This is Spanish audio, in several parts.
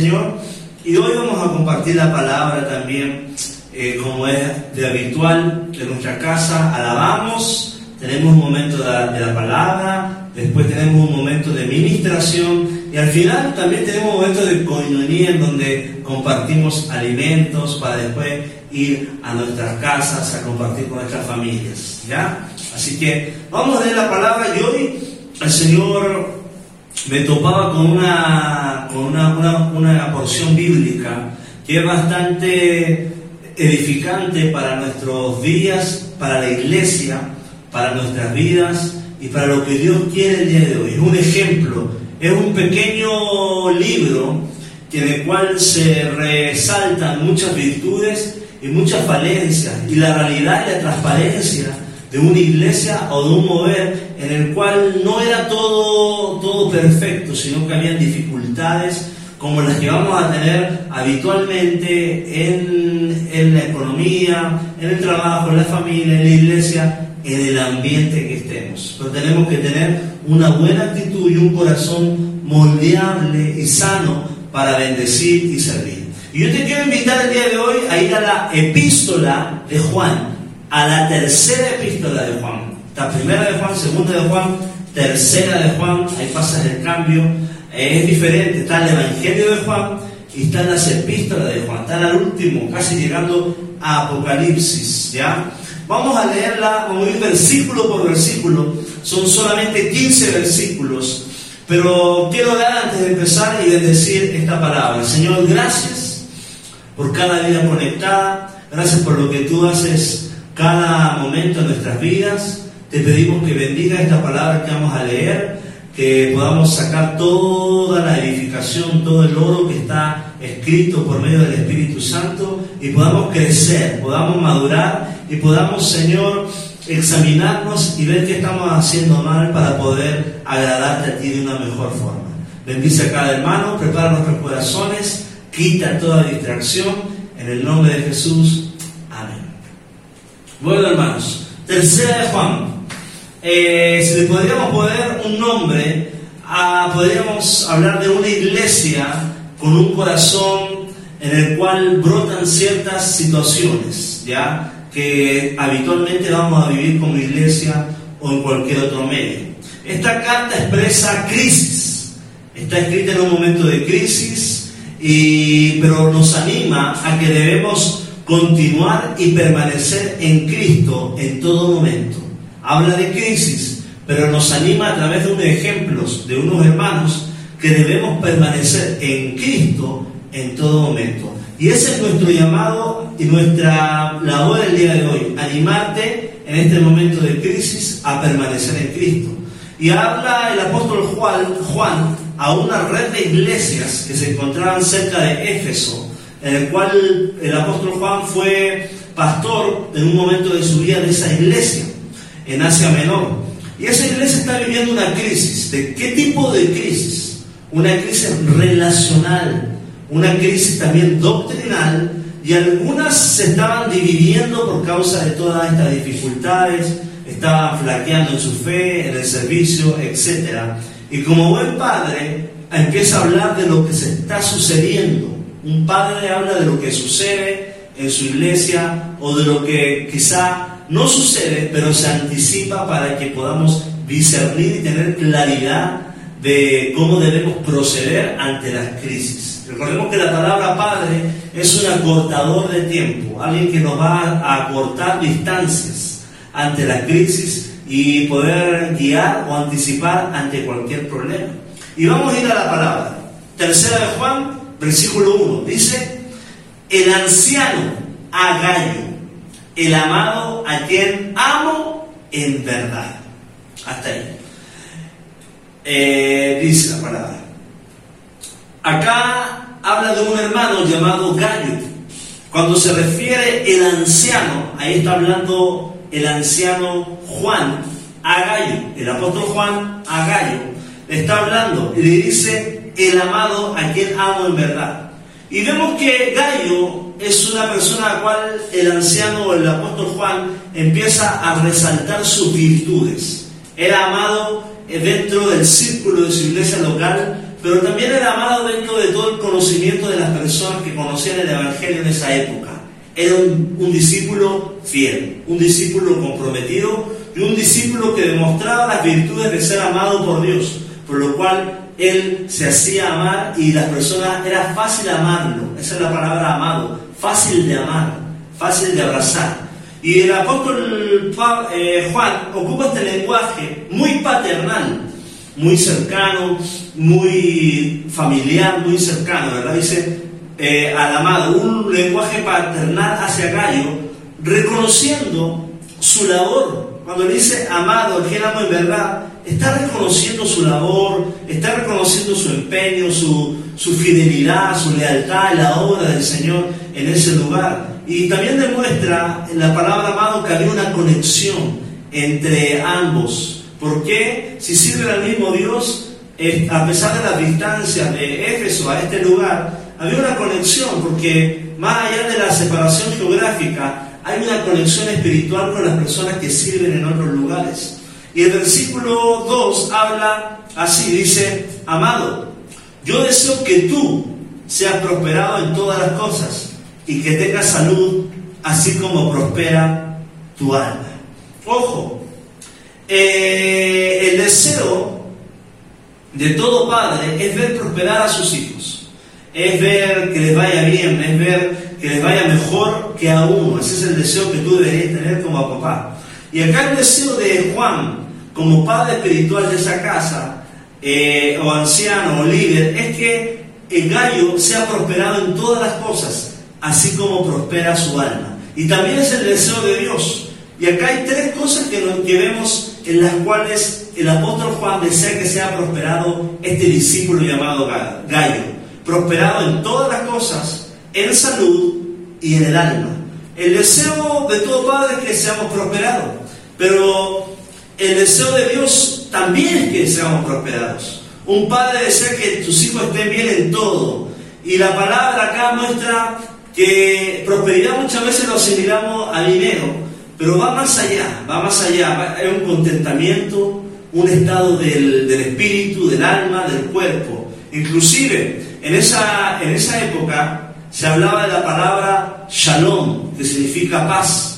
Señor. Y hoy vamos a compartir la palabra también, eh, como es de habitual, de nuestra casa. Alabamos, tenemos un momento de la, palabra, después tenemos un momento de ministración y al final también tenemos un momento de coinonía en donde compartimos alimentos para después ir a nuestras casas a compartir con nuestras familias. ¿ya? Así que vamos a leer la palabra y hoy el Señor me topaba con una, con una, una, porción bíblica que es bastante edificante para nuestros días, para la iglesia, para nuestras vidas y para lo que Dios quiere el día de hoy. Es un ejemplo, es un pequeño libro en el cual se resaltan muchas virtudes y muchas falencias y la realidad y la transparencia de una iglesia o de un mover en el cual no era todo, todo perfecto, sino que había dificultades como las que vamos a tener habitualmente en, en la economía, en el trabajo, en la familia, en la iglesia, en el ambiente que estemos. Pero tenemos que tener una buena actitud y un corazón moldeable y sano para bendecir y servir. Y yo te quiero invitar el día de hoy a ir a la epístola de Juan a la tercera epístola de Juan. La primera de Juan, segunda de Juan, tercera de Juan, ahí pasa el cambio, es diferente, está el Evangelio de Juan y están las epístolas de Juan, están al último, casi llegando a Apocalipsis, ¿ya? Vamos a leerla, a ir versículo por versículo, son solamente 15 versículos, pero quiero dar antes de empezar y bendecir esta palabra. Señor, gracias por cada vida conectada, gracias por lo que tú haces cada momento de nuestras vidas. Te pedimos que bendiga esta palabra que vamos a leer, que podamos sacar toda la edificación, todo el oro que está escrito por medio del Espíritu Santo y podamos crecer, podamos madurar y podamos, Señor, examinarnos y ver qué estamos haciendo mal para poder agradarte a ti de una mejor forma. Bendice a cada hermano, prepara nuestros corazones, quita toda distracción. En el nombre de Jesús. Bueno, hermanos, tercera de Juan. Eh, si le podríamos poner un nombre, ah, podríamos hablar de una iglesia con un corazón en el cual brotan ciertas situaciones, ¿ya? Que habitualmente vamos a vivir como iglesia o en cualquier otro medio. Esta carta expresa crisis, está escrita en un momento de crisis, y, pero nos anima a que debemos continuar y permanecer en Cristo en todo momento. Habla de crisis, pero nos anima a través de unos ejemplos de unos hermanos que debemos permanecer en Cristo en todo momento. Y ese es nuestro llamado y nuestra labor el día de hoy, animarte en este momento de crisis a permanecer en Cristo. Y habla el apóstol Juan, Juan a una red de iglesias que se encontraban cerca de Éfeso, en el cual el apóstol Juan fue pastor en un momento de su vida de esa iglesia en Asia Menor. Y esa iglesia está viviendo una crisis. ¿De qué tipo de crisis? Una crisis relacional, una crisis también doctrinal, y algunas se estaban dividiendo por causa de todas estas dificultades, estaban flaqueando en su fe, en el servicio, etc. Y como buen padre, empieza a hablar de lo que se está sucediendo un padre habla de lo que sucede en su iglesia o de lo que quizá no sucede, pero se anticipa para que podamos discernir y tener claridad de cómo debemos proceder ante las crisis. Recordemos que la palabra padre es un acortador de tiempo, alguien que nos va a acortar distancias ante la crisis y poder guiar o anticipar ante cualquier problema. Y vamos a ir a la palabra. Tercera de Juan, versículo 1, dice, el anciano Agallo, el amado a quien amo en verdad. Hasta ahí. Eh, dice la palabra. Acá habla de un hermano llamado Gallo. Cuando se refiere el anciano, ahí está hablando el anciano Juan a Gallo, el apóstol Juan a Gallo, está hablando y le dice el amado a quien amo en verdad. Y vemos que Gallo es una persona a la cual el anciano o el apóstol Juan empieza a resaltar sus virtudes. Era amado dentro del círculo de su iglesia local pero también era amado dentro de todo el conocimiento de las personas que conocían el Evangelio en esa época. Era un, un discípulo fiel, un discípulo comprometido y un discípulo que demostraba las virtudes de ser amado por Dios, por lo cual él se hacía amar y las personas era fácil amarlo, esa es la palabra amado, fácil de amar, fácil de abrazar. Y el apóstol eh, Juan ocupa este lenguaje muy paternal, muy cercano, muy familiar, muy cercano, ¿verdad? Dice eh, al amado, un lenguaje paternal hacia Gallo, reconociendo su labor. Cuando le dice amado, el en verdad, está reconociendo su labor, está reconociendo su empeño, su, su fidelidad, su lealtad en la obra del Señor en ese lugar. Y también demuestra en la palabra amado que había una conexión entre ambos. porque Si sirven al mismo Dios, a pesar de las distancias de Éfeso a este lugar, había una conexión, porque más allá de la separación geográfica, hay una conexión espiritual con las personas que sirven en otros lugares. Y el versículo 2 habla así, dice, amado, yo deseo que tú seas prosperado en todas las cosas y que tengas salud, así como prospera tu alma. Ojo, eh, el deseo de todo padre es ver prosperar a sus hijos, es ver que les vaya bien, es ver que les vaya mejor que a uno. Ese es el deseo que tú deberías tener como papá. Y acá el deseo de Juan, como padre espiritual de esa casa, eh, o anciano o líder, es que el gallo sea prosperado en todas las cosas, así como prospera su alma. Y también es el deseo de Dios. Y acá hay tres cosas que, que vemos en las cuales el apóstol Juan desea que sea prosperado este discípulo llamado gallo. Prosperado en todas las cosas, en salud y en el alma. El deseo de todo padre es que seamos prosperados, pero el deseo de Dios también es que seamos prosperados. Un padre desea que tus hijos estén bien en todo. Y la palabra acá muestra que prosperidad muchas veces lo asimilamos a dinero, pero va más allá, va más allá. Es un contentamiento, un estado del, del espíritu, del alma, del cuerpo. Inclusive, en esa, en esa época se hablaba de la palabra shalom, que significa paz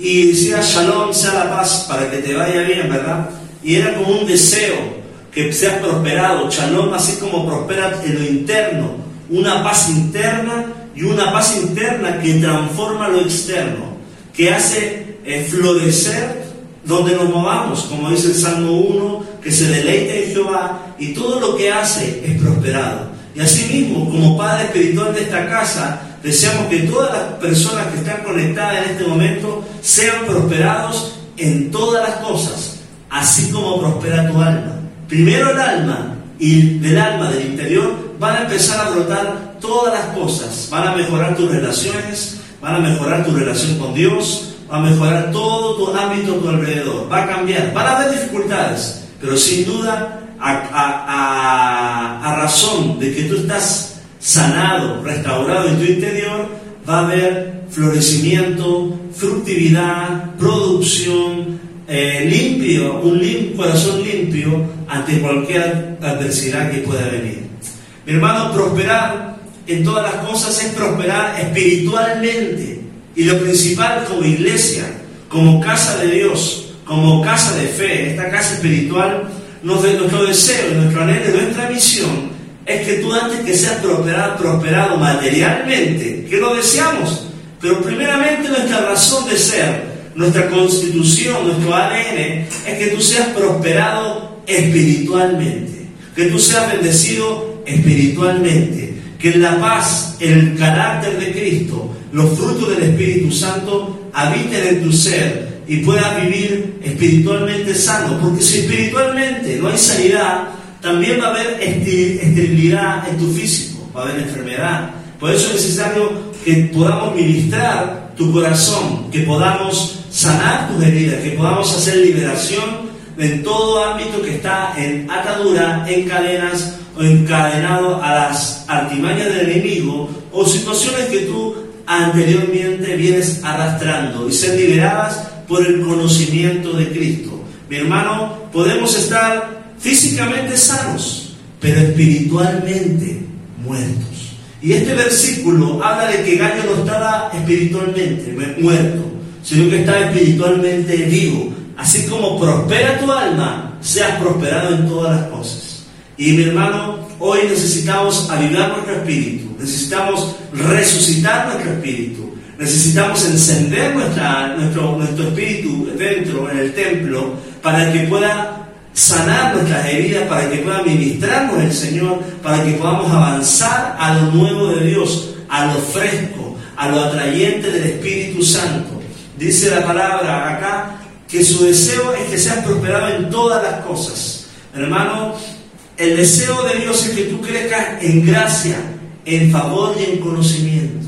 y decía shalom, sea la paz, para que te vaya bien, ¿verdad? Y era como un deseo que seas prosperado, shalom, así como prospera en lo interno, una paz interna y una paz interna que transforma lo externo, que hace eh, florecer donde nos movamos, como dice el Salmo 1, que se deleite en Jehová y todo lo que hace es prosperado. Y asimismo, como Padre espiritual de esta casa, deseamos que todas las personas que están conectadas en este momento sean prosperados en todas las cosas, así como prospera tu alma. Primero el alma y del alma, del interior, van a empezar a brotar todas las cosas. Van a mejorar tus relaciones, van a mejorar tu relación con Dios, va a mejorar todo tu ámbito a tu alrededor. Va a cambiar. Van a haber dificultades, pero sin duda, a, a razón de que tú estás sanado, restaurado en tu interior, va a haber florecimiento, fructividad, producción, eh, limpio, un corazón limpio ante cualquier adversidad que pueda venir. Mi hermano, prosperar en todas las cosas es prosperar espiritualmente. Y lo principal como iglesia, como casa de Dios, como casa de fe, esta casa espiritual, nuestro deseo, nuestro anhelo, nuestra misión es que tú antes que seas prosperado, materialmente, que lo deseamos, pero primeramente nuestra razón de ser, nuestra constitución, nuestro ADN, es que tú seas prosperado espiritualmente, que tú seas bendecido espiritualmente, que la paz, el carácter de Cristo, los frutos del Espíritu Santo habiten en tu ser y puedas vivir espiritualmente sano, porque si espiritualmente no hay sanidad, también va a haber esterilidad en tu físico, va a haber enfermedad. Por eso es necesario que podamos ministrar tu corazón, que podamos sanar tus heridas, que podamos hacer liberación en todo ámbito que está en atadura, en cadenas o encadenado a las artimañas del enemigo o situaciones que tú anteriormente vienes arrastrando y ser liberadas por el conocimiento de Cristo. Mi hermano, podemos estar físicamente sanos, pero espiritualmente muertos. Y este versículo habla de que Gallo no estaba espiritualmente muerto, sino que estaba espiritualmente vivo. Así como prospera tu alma, seas prosperado en todas las cosas. Y mi hermano, hoy necesitamos avivar nuestro espíritu, necesitamos resucitar nuestro espíritu, necesitamos encender nuestra, nuestro, nuestro espíritu dentro, en el templo, para que pueda sanar nuestras heridas, para que pueda ministrarnos el Señor, para que podamos avanzar a lo nuevo de Dios, a lo fresco, a lo atrayente del Espíritu Santo. Dice la palabra acá que su deseo es que seas prosperado en todas las cosas. Hermano, el deseo de Dios es que tú crezcas en gracia, en favor y en conocimiento.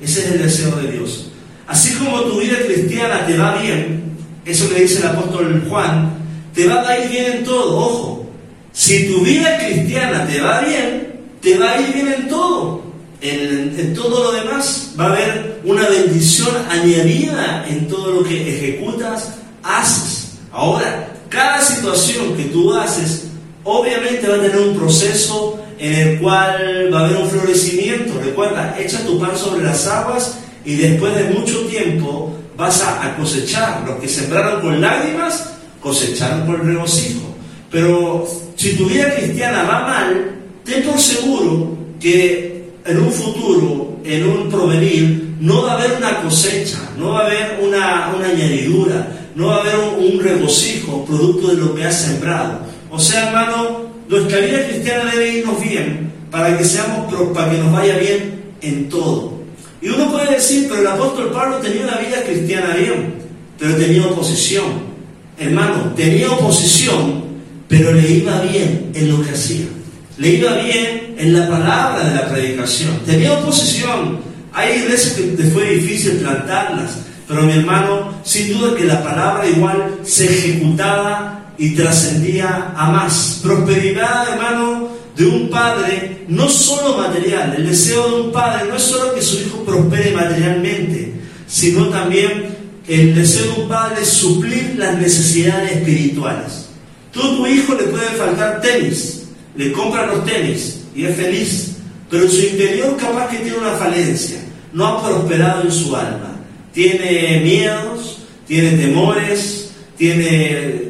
Ese es el deseo de Dios. Así como tu vida cristiana te va bien, eso que dice el apóstol Juan, te va a ir bien en todo, ojo. Si tu vida cristiana te va bien, te va a ir bien en todo. En, todo lo demás va a haber una bendición añadida en todo lo que ejecutas, haces. Ahora, cada situación que tú haces, obviamente va a tener un proceso en el cual va a haber un florecimiento. Recuerda, echa tu pan sobre las aguas y después de mucho tiempo vas a, cosechar. Los que sembraron con lágrimas cosecharon por regocijo. Pero si tu vida cristiana va mal, ten por seguro que en un futuro, en un provenir, no va a haber una cosecha, no va a haber una, añadidura, no va a haber un, regocijo producto de lo que has sembrado. O sea, hermano, nuestra vida cristiana debe irnos bien para que seamos para que nos vaya bien en todo. Y uno puede decir, pero el apóstol Pablo tenía una vida cristiana bien, pero tenía oposición hermano, tenía oposición, pero le iba bien en lo que hacía. Le iba bien en la palabra de la predicación. Tenía oposición. Hay iglesias que te fue difícil plantarlas, pero mi hermano, sin duda que la palabra igual se ejecutaba y trascendía a más. Prosperidad, hermano, de un padre, no solo material. El deseo de un padre no es solo que su hijo prospere materialmente, sino también el deseo de un padre es suplir las necesidades espirituales. Tú a tu hijo le puede faltar tenis, le compran los tenis y es feliz, pero en su interior capaz que tiene una falencia, no ha prosperado en su alma, tiene miedos, tiene temores, tiene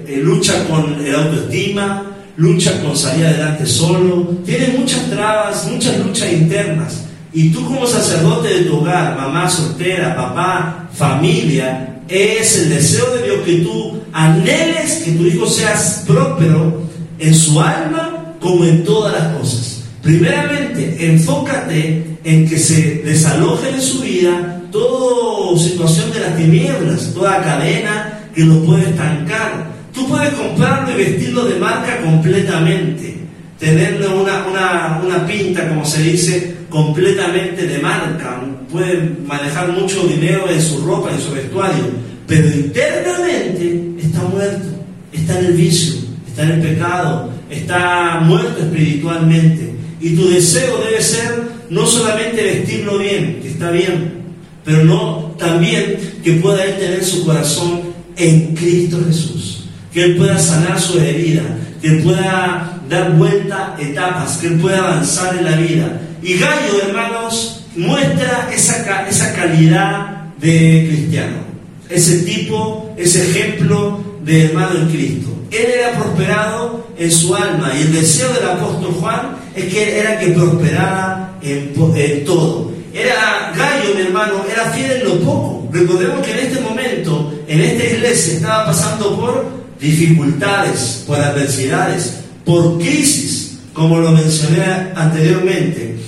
eh, lucha con el autoestima, lucha con salir adelante solo, tiene muchas trabas, muchas luchas internas. Y tú como sacerdote de tu hogar, mamá soltera, papá, familia, es el deseo de Dios que tú anheles que tu hijo sea próspero en su alma como en todas las cosas. Primeramente, enfócate en que se desaloje de su vida toda situación de las tinieblas, toda cadena que lo puede estancar. Tú puedes comprarlo y vestirlo de marca completamente, tenerle una, una, una pinta, como se dice, completamente de marca, puede manejar mucho dinero en su ropa, en su vestuario, pero internamente está muerto, está en el vicio, está en el pecado, está muerto espiritualmente. Y tu deseo debe ser no solamente vestirlo bien, que está bien, pero no también que pueda él tener su corazón en Cristo Jesús, que él pueda sanar su herida, que él pueda dar vuelta etapas, que él pueda avanzar en la vida, y Gallo, hermanos, muestra esa, esa calidad de cristiano, ese tipo, ese ejemplo de hermano en Cristo. Él era prosperado en su alma y el deseo del apóstol Juan es que era que prosperara en, en todo. Era Gallo, mi hermano, era fiel en lo poco. Recordemos que en este momento, en esta iglesia, estaba pasando por dificultades, por adversidades, por crisis, como lo mencioné anteriormente.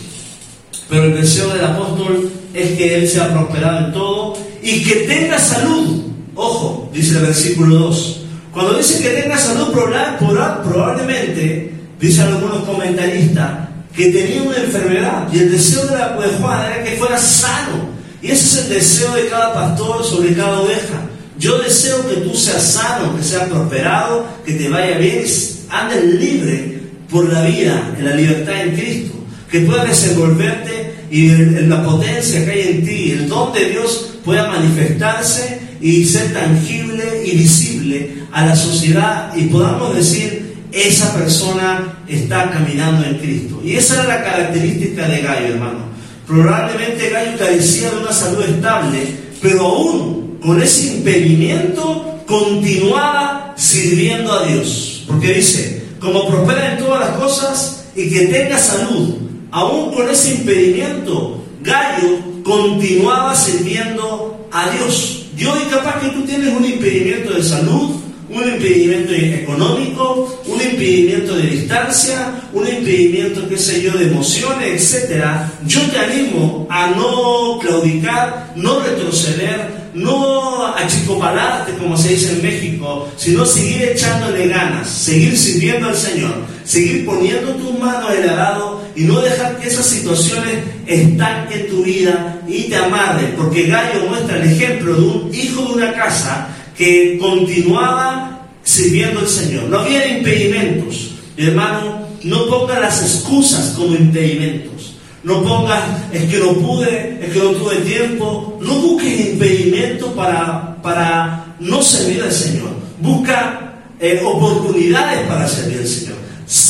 Pero el deseo del apóstol es que él sea prosperado en todo y que tenga salud. Ojo, dice el versículo 2. Cuando dice que tenga salud, probablemente, dicen algunos comentaristas, que tenía una enfermedad. Y el deseo de, la, de Juan era que fuera sano. Y ese es el deseo de cada pastor sobre cada oveja. Yo deseo que tú seas sano, que seas prosperado, que te vaya bien, andes libre por la vida, en la libertad en Cristo que puedas desenvolverte y en la potencia que hay en ti, el don de Dios pueda manifestarse y ser tangible y visible a la sociedad y podamos decir, esa persona está caminando en Cristo. Y esa era la característica de Gallo, hermano. Probablemente Gallo carecía de una salud estable, pero aún con ese impedimento continuaba sirviendo a Dios. Porque dice, como prospera en todas las cosas y que tenga salud, aún con ese impedimento, Gallo continuaba sirviendo a Dios. Dios y capaz que tú tienes un impedimento de salud, un impedimento económico, un impedimento de distancia, un impedimento, qué sé yo, de emociones, etcétera, yo te animo a no claudicar, no retroceder, no achicopalarte, como se dice en México, sino seguir echándole ganas, seguir sirviendo al Señor, seguir poniendo tus manos en el arado y no dejar que esas situaciones estanquen tu vida y te amarren, porque Gallo muestra el ejemplo de un hijo de una casa que continuaba sirviendo al Señor. No había impedimentos. hermano, no ponga las excusas como impedimentos. No pongas, es que no pude, es que no tuve tiempo. No busques impedimentos para, para no servir al Señor. Busca eh, oportunidades para servir al Señor.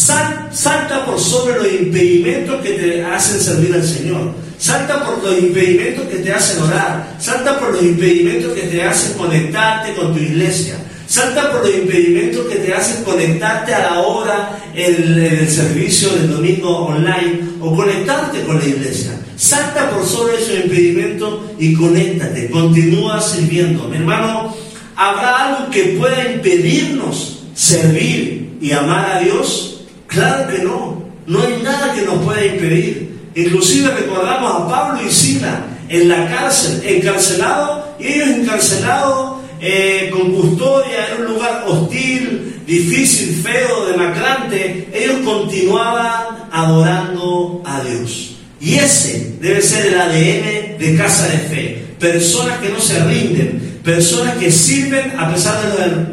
Salta por sobre los impedimentos que te hacen servir al Señor. Salta por los impedimentos que te hacen orar. Salta por los impedimentos que te hacen conectarte con tu iglesia. Salta por los impedimentos que te hacen conectarte a la hora en, el servicio del domingo online o conectarte con la iglesia. Salta por sobre esos impedimentos y conéctate. Continúa sirviendo. Mi hermano, ¿habrá algo que pueda impedirnos servir y amar a Dios? Claro que no. No hay nada que nos pueda impedir. Inclusive recordamos a Pablo y Sila en la cárcel, encarcelados, ellos encarcelados eh, con custodia en un lugar hostil, difícil, feo, demacrante, ellos continuaban adorando a Dios. Y ese debe ser el ADN de Casa de Fe. Personas que no se rinden, personas que sirven a pesar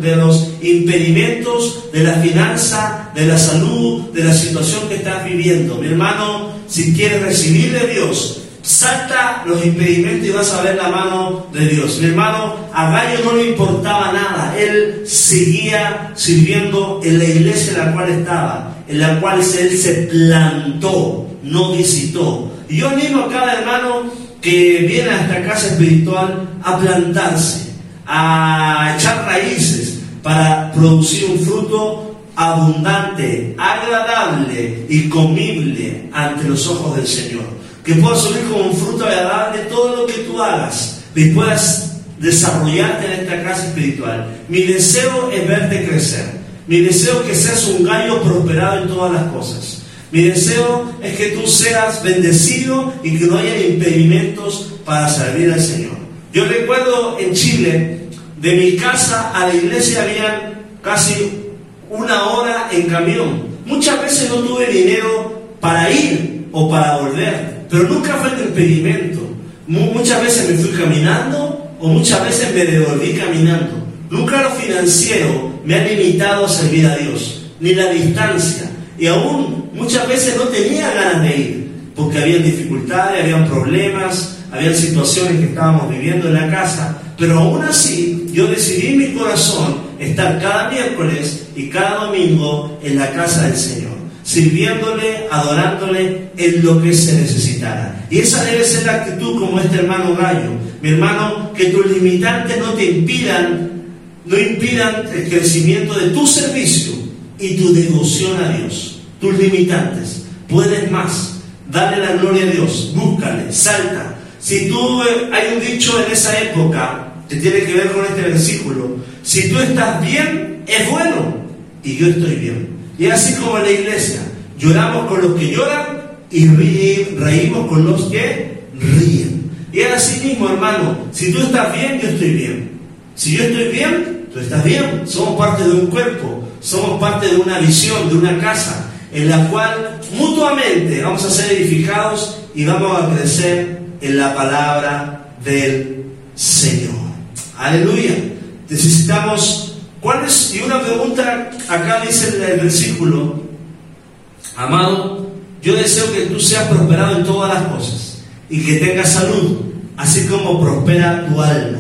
de, de los impedimentos de la finanza, de la salud, de la situación que estás viviendo. Mi hermano, si quieres recibir de Dios, salta los impedimentos y vas a ver la mano de Dios. Mi hermano, a Gallo no le importaba nada. Él seguía sirviendo en la iglesia en la cual estaba, en la cual él se plantó, no visitó. Y yo animo a cada hermano que viene a esta casa espiritual a plantarse, a echar raíces para producir un fruto abundante, agradable y comible ante los ojos del Señor. Que pueda subir como un fruto agradable todo lo que tú hagas y puedas desarrollarte en esta casa espiritual. Mi deseo es verte crecer. Mi deseo es que seas un gallo prosperado en todas las cosas. Mi deseo es que tú seas bendecido y que no haya impedimentos para servir al Señor. Yo recuerdo en Chile, de mi casa a la iglesia habían casi una hora en camión. Muchas veces no tuve dinero para ir o para volver, pero nunca fue el impedimento. Muchas veces me fui caminando o muchas veces me devolví caminando. Nunca lo financiero me ha limitado a servir a Dios, ni la distancia. Y aún muchas veces no tenía ganas de ir, porque había dificultades, habían problemas, había situaciones que estábamos viviendo en la casa, pero aún así yo decidí en mi corazón estar cada miércoles y cada domingo en la casa del Señor, sirviéndole, adorándole en lo que se necesitara. Y esa debe ser la actitud como este hermano Gallo. Mi hermano, que tus limitantes no te impidan, no impidan el crecimiento de tu servicio y tu devoción a Dios. Tus limitantes. Puedes más. Dale la gloria a Dios. Búscale. Salta. Si tú, eh, hay un dicho en esa época que tiene que ver con este versículo. Si tú estás bien, es bueno y yo estoy bien. Y así como en la iglesia, lloramos con los que lloran y reímos con los que ríen. Y es así mismo, hermano, si tú estás bien, yo estoy bien. Si yo estoy bien, tú estás bien. Somos parte de un cuerpo, somos parte de una visión, de una casa, en la cual mutuamente vamos a ser edificados y vamos a crecer en la palabra del Señor. Aleluya. Necesitamos ¿Cuál es? Y una pregunta, acá dice el versículo, amado, yo deseo que tú seas prosperado en todas las cosas y que tengas salud, así como prospera tu alma.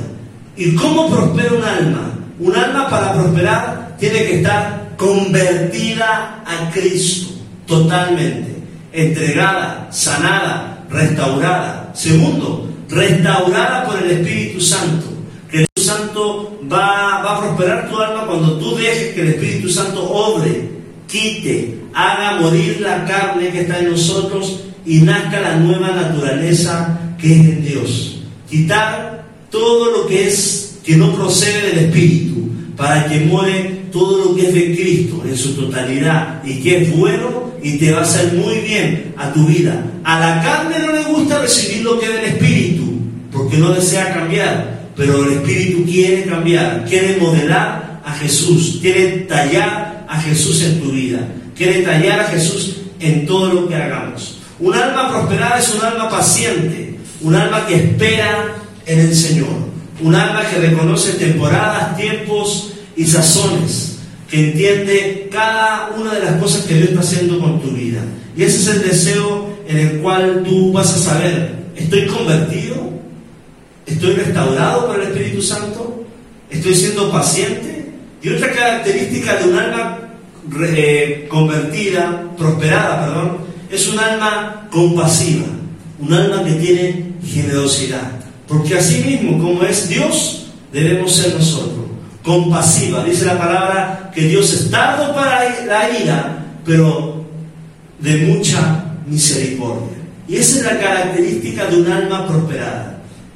¿Y cómo prospera un alma? Un alma para prosperar tiene que estar convertida a Cristo totalmente, entregada, sanada, restaurada. Segundo, restaurada por el Espíritu Santo. Que el Espíritu Santo va, va a prosperar tu alma cuando tú dejes que el Espíritu Santo obre, quite, haga morir la carne que está en nosotros y nazca la nueva naturaleza que es en Dios. Quitar todo lo que es que no procede del Espíritu para que muere todo lo que es de Cristo en su totalidad y que es bueno y te va a hacer muy bien a tu vida. A la carne no le gusta recibir lo que es del Espíritu porque no desea cambiar, pero el Espíritu quiere cambiar, quiere modelar a Jesús, quiere tallar a Jesús en tu vida, quiere tallar a Jesús en todo lo que hagamos. Un alma prosperada es un alma paciente, un alma que espera en el Señor, un alma que reconoce temporadas, tiempos y sazones, que entiende cada una de las cosas que Dios está haciendo con tu vida. Y ese es el deseo en el cual tú vas a saber, ¿estoy convertido? ¿Estoy restaurado por el Espíritu Santo? ¿Estoy siendo paciente? Y otra característica de un alma eh, convertida, prosperada, perdón, es un alma compasiva, un alma que tiene generosidad. Porque así mismo como es Dios, debemos ser nosotros. Compasiva. Dice la palabra que Dios es tardo para la ira, pero de mucha misericordia. Y esa es la característica de un alma prosperada.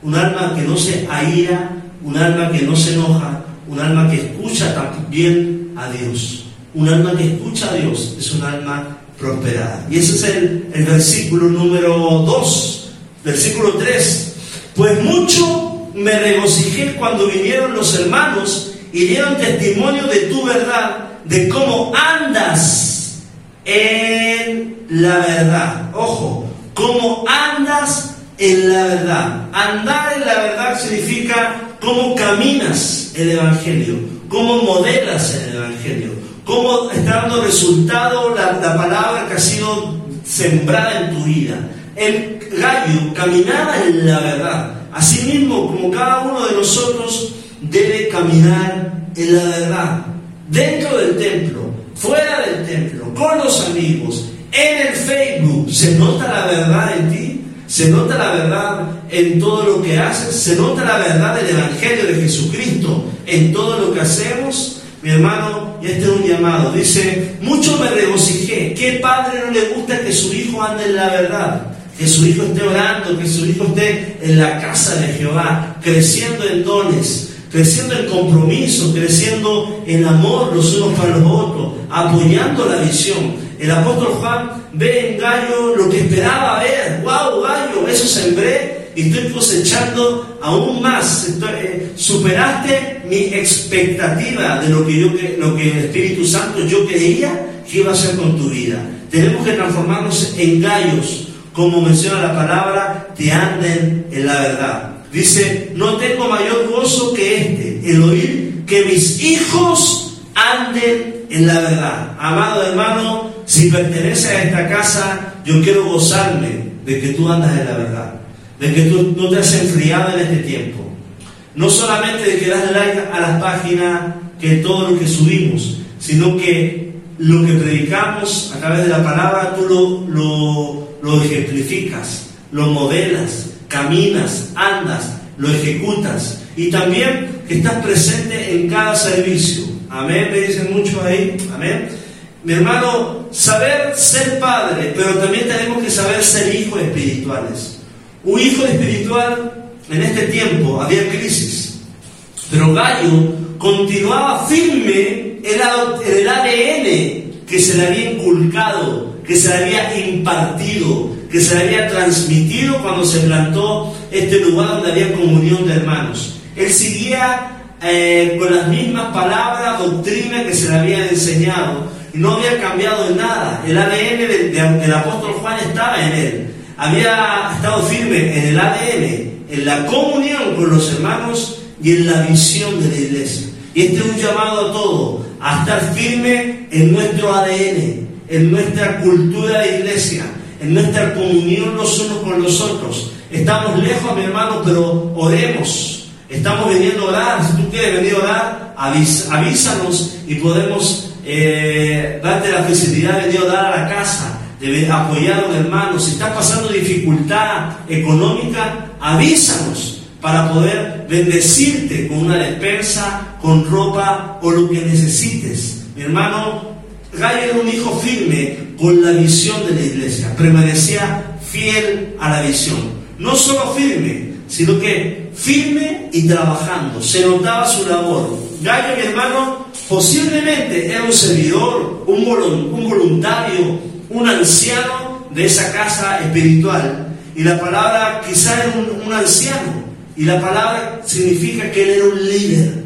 Un alma que no se aira, un alma que no se enoja, un alma que escucha también a Dios. Un alma que escucha a Dios es un alma prosperada. Y ese es el, versículo número 2, versículo 3. Pues mucho me regocijé cuando vinieron los hermanos y dieron testimonio de tu verdad, de cómo andas en la verdad. Ojo, cómo andas en la verdad. Andar en la verdad significa cómo caminas el Evangelio, cómo modelas el Evangelio, cómo está dando resultado la, la palabra que ha sido sembrada en tu vida. El gallo caminaba en la verdad. Asimismo, como cada uno de nosotros debe caminar en la verdad, dentro del templo, fuera del templo, con los amigos, en el Facebook, ¿se nota la verdad en ti? ¿Se nota la verdad en todo lo que haces? ¿Se nota la verdad del Evangelio de Jesucristo en todo lo que hacemos? Mi hermano, y este es un llamado, dice, mucho me regocijé. ¿Qué padre no le gusta que su hijo ande en la verdad? Que su hijo esté orando, que su hijo esté en la casa de Jehová, creciendo en dones, creciendo en compromiso, creciendo en amor los unos para los otros, apoyando la visión. El apóstol Juan ve en Gallo lo que esperaba ver. ¡Wow, Gallo! Eso sembré y estoy cosechando aún más. Eh, superaste mi expectativa de lo que, yo, lo que el Espíritu Santo yo creía que iba a hacer con tu vida. Tenemos que transformarnos en gallos, como menciona la palabra, que anden en la verdad. Dice, no tengo mayor gozo que este, el oír que mis hijos anden en la verdad. Amado hermano, si pertenece a esta casa, yo quiero gozarme de que tú andas en la verdad, de que tú no te has enfriado en este tiempo. No solamente de que das like a las páginas, que todo lo que subimos, sino que lo que predicamos a través de la palabra tú lo, lo, lo ejemplificas, lo modelas, caminas, andas, lo ejecutas y también que estás presente en cada servicio. Amén, me dicen mucho ahí, amén. Mi hermano, saber ser padre, pero también tenemos que saber ser hijos espirituales. Un hijo espiritual en este tiempo había crisis, pero Gallo continuaba firme en el ADN que se le había inculcado, que se le había impartido, que se le había transmitido cuando se plantó este lugar donde había comunión de hermanos. Él seguía eh, con las mismas palabras, doctrina que se le había enseñado. No había cambiado en nada. El ADN del, apóstol Juan estaba en él. Había estado firme en el ADN, en la comunión con los hermanos y en la visión de la iglesia. Y este es un llamado a todo, a estar firme en nuestro ADN, en nuestra cultura de iglesia, en nuestra comunión los unos con los otros. Estamos lejos, mi hermano, pero oremos. Estamos viniendo a orar. Si tú quieres venir a orar, avísanos y podemos eh, darte la felicidad de Dios, dar a la casa, de apoyar a un hermano. Si estás pasando dificultad económica, avísanos para poder bendecirte con una despensa, con ropa o lo que necesites. Mi hermano Gallo era un hijo firme con la visión de la iglesia, permanecía fiel a la visión. No solo firme, sino que firme y trabajando. Se notaba su labor. Gallo, mi hermano, posiblemente era un servidor, un voluntario, un anciano de esa casa espiritual. Y la palabra quizá era un, un anciano. Y la palabra significa que él era un líder,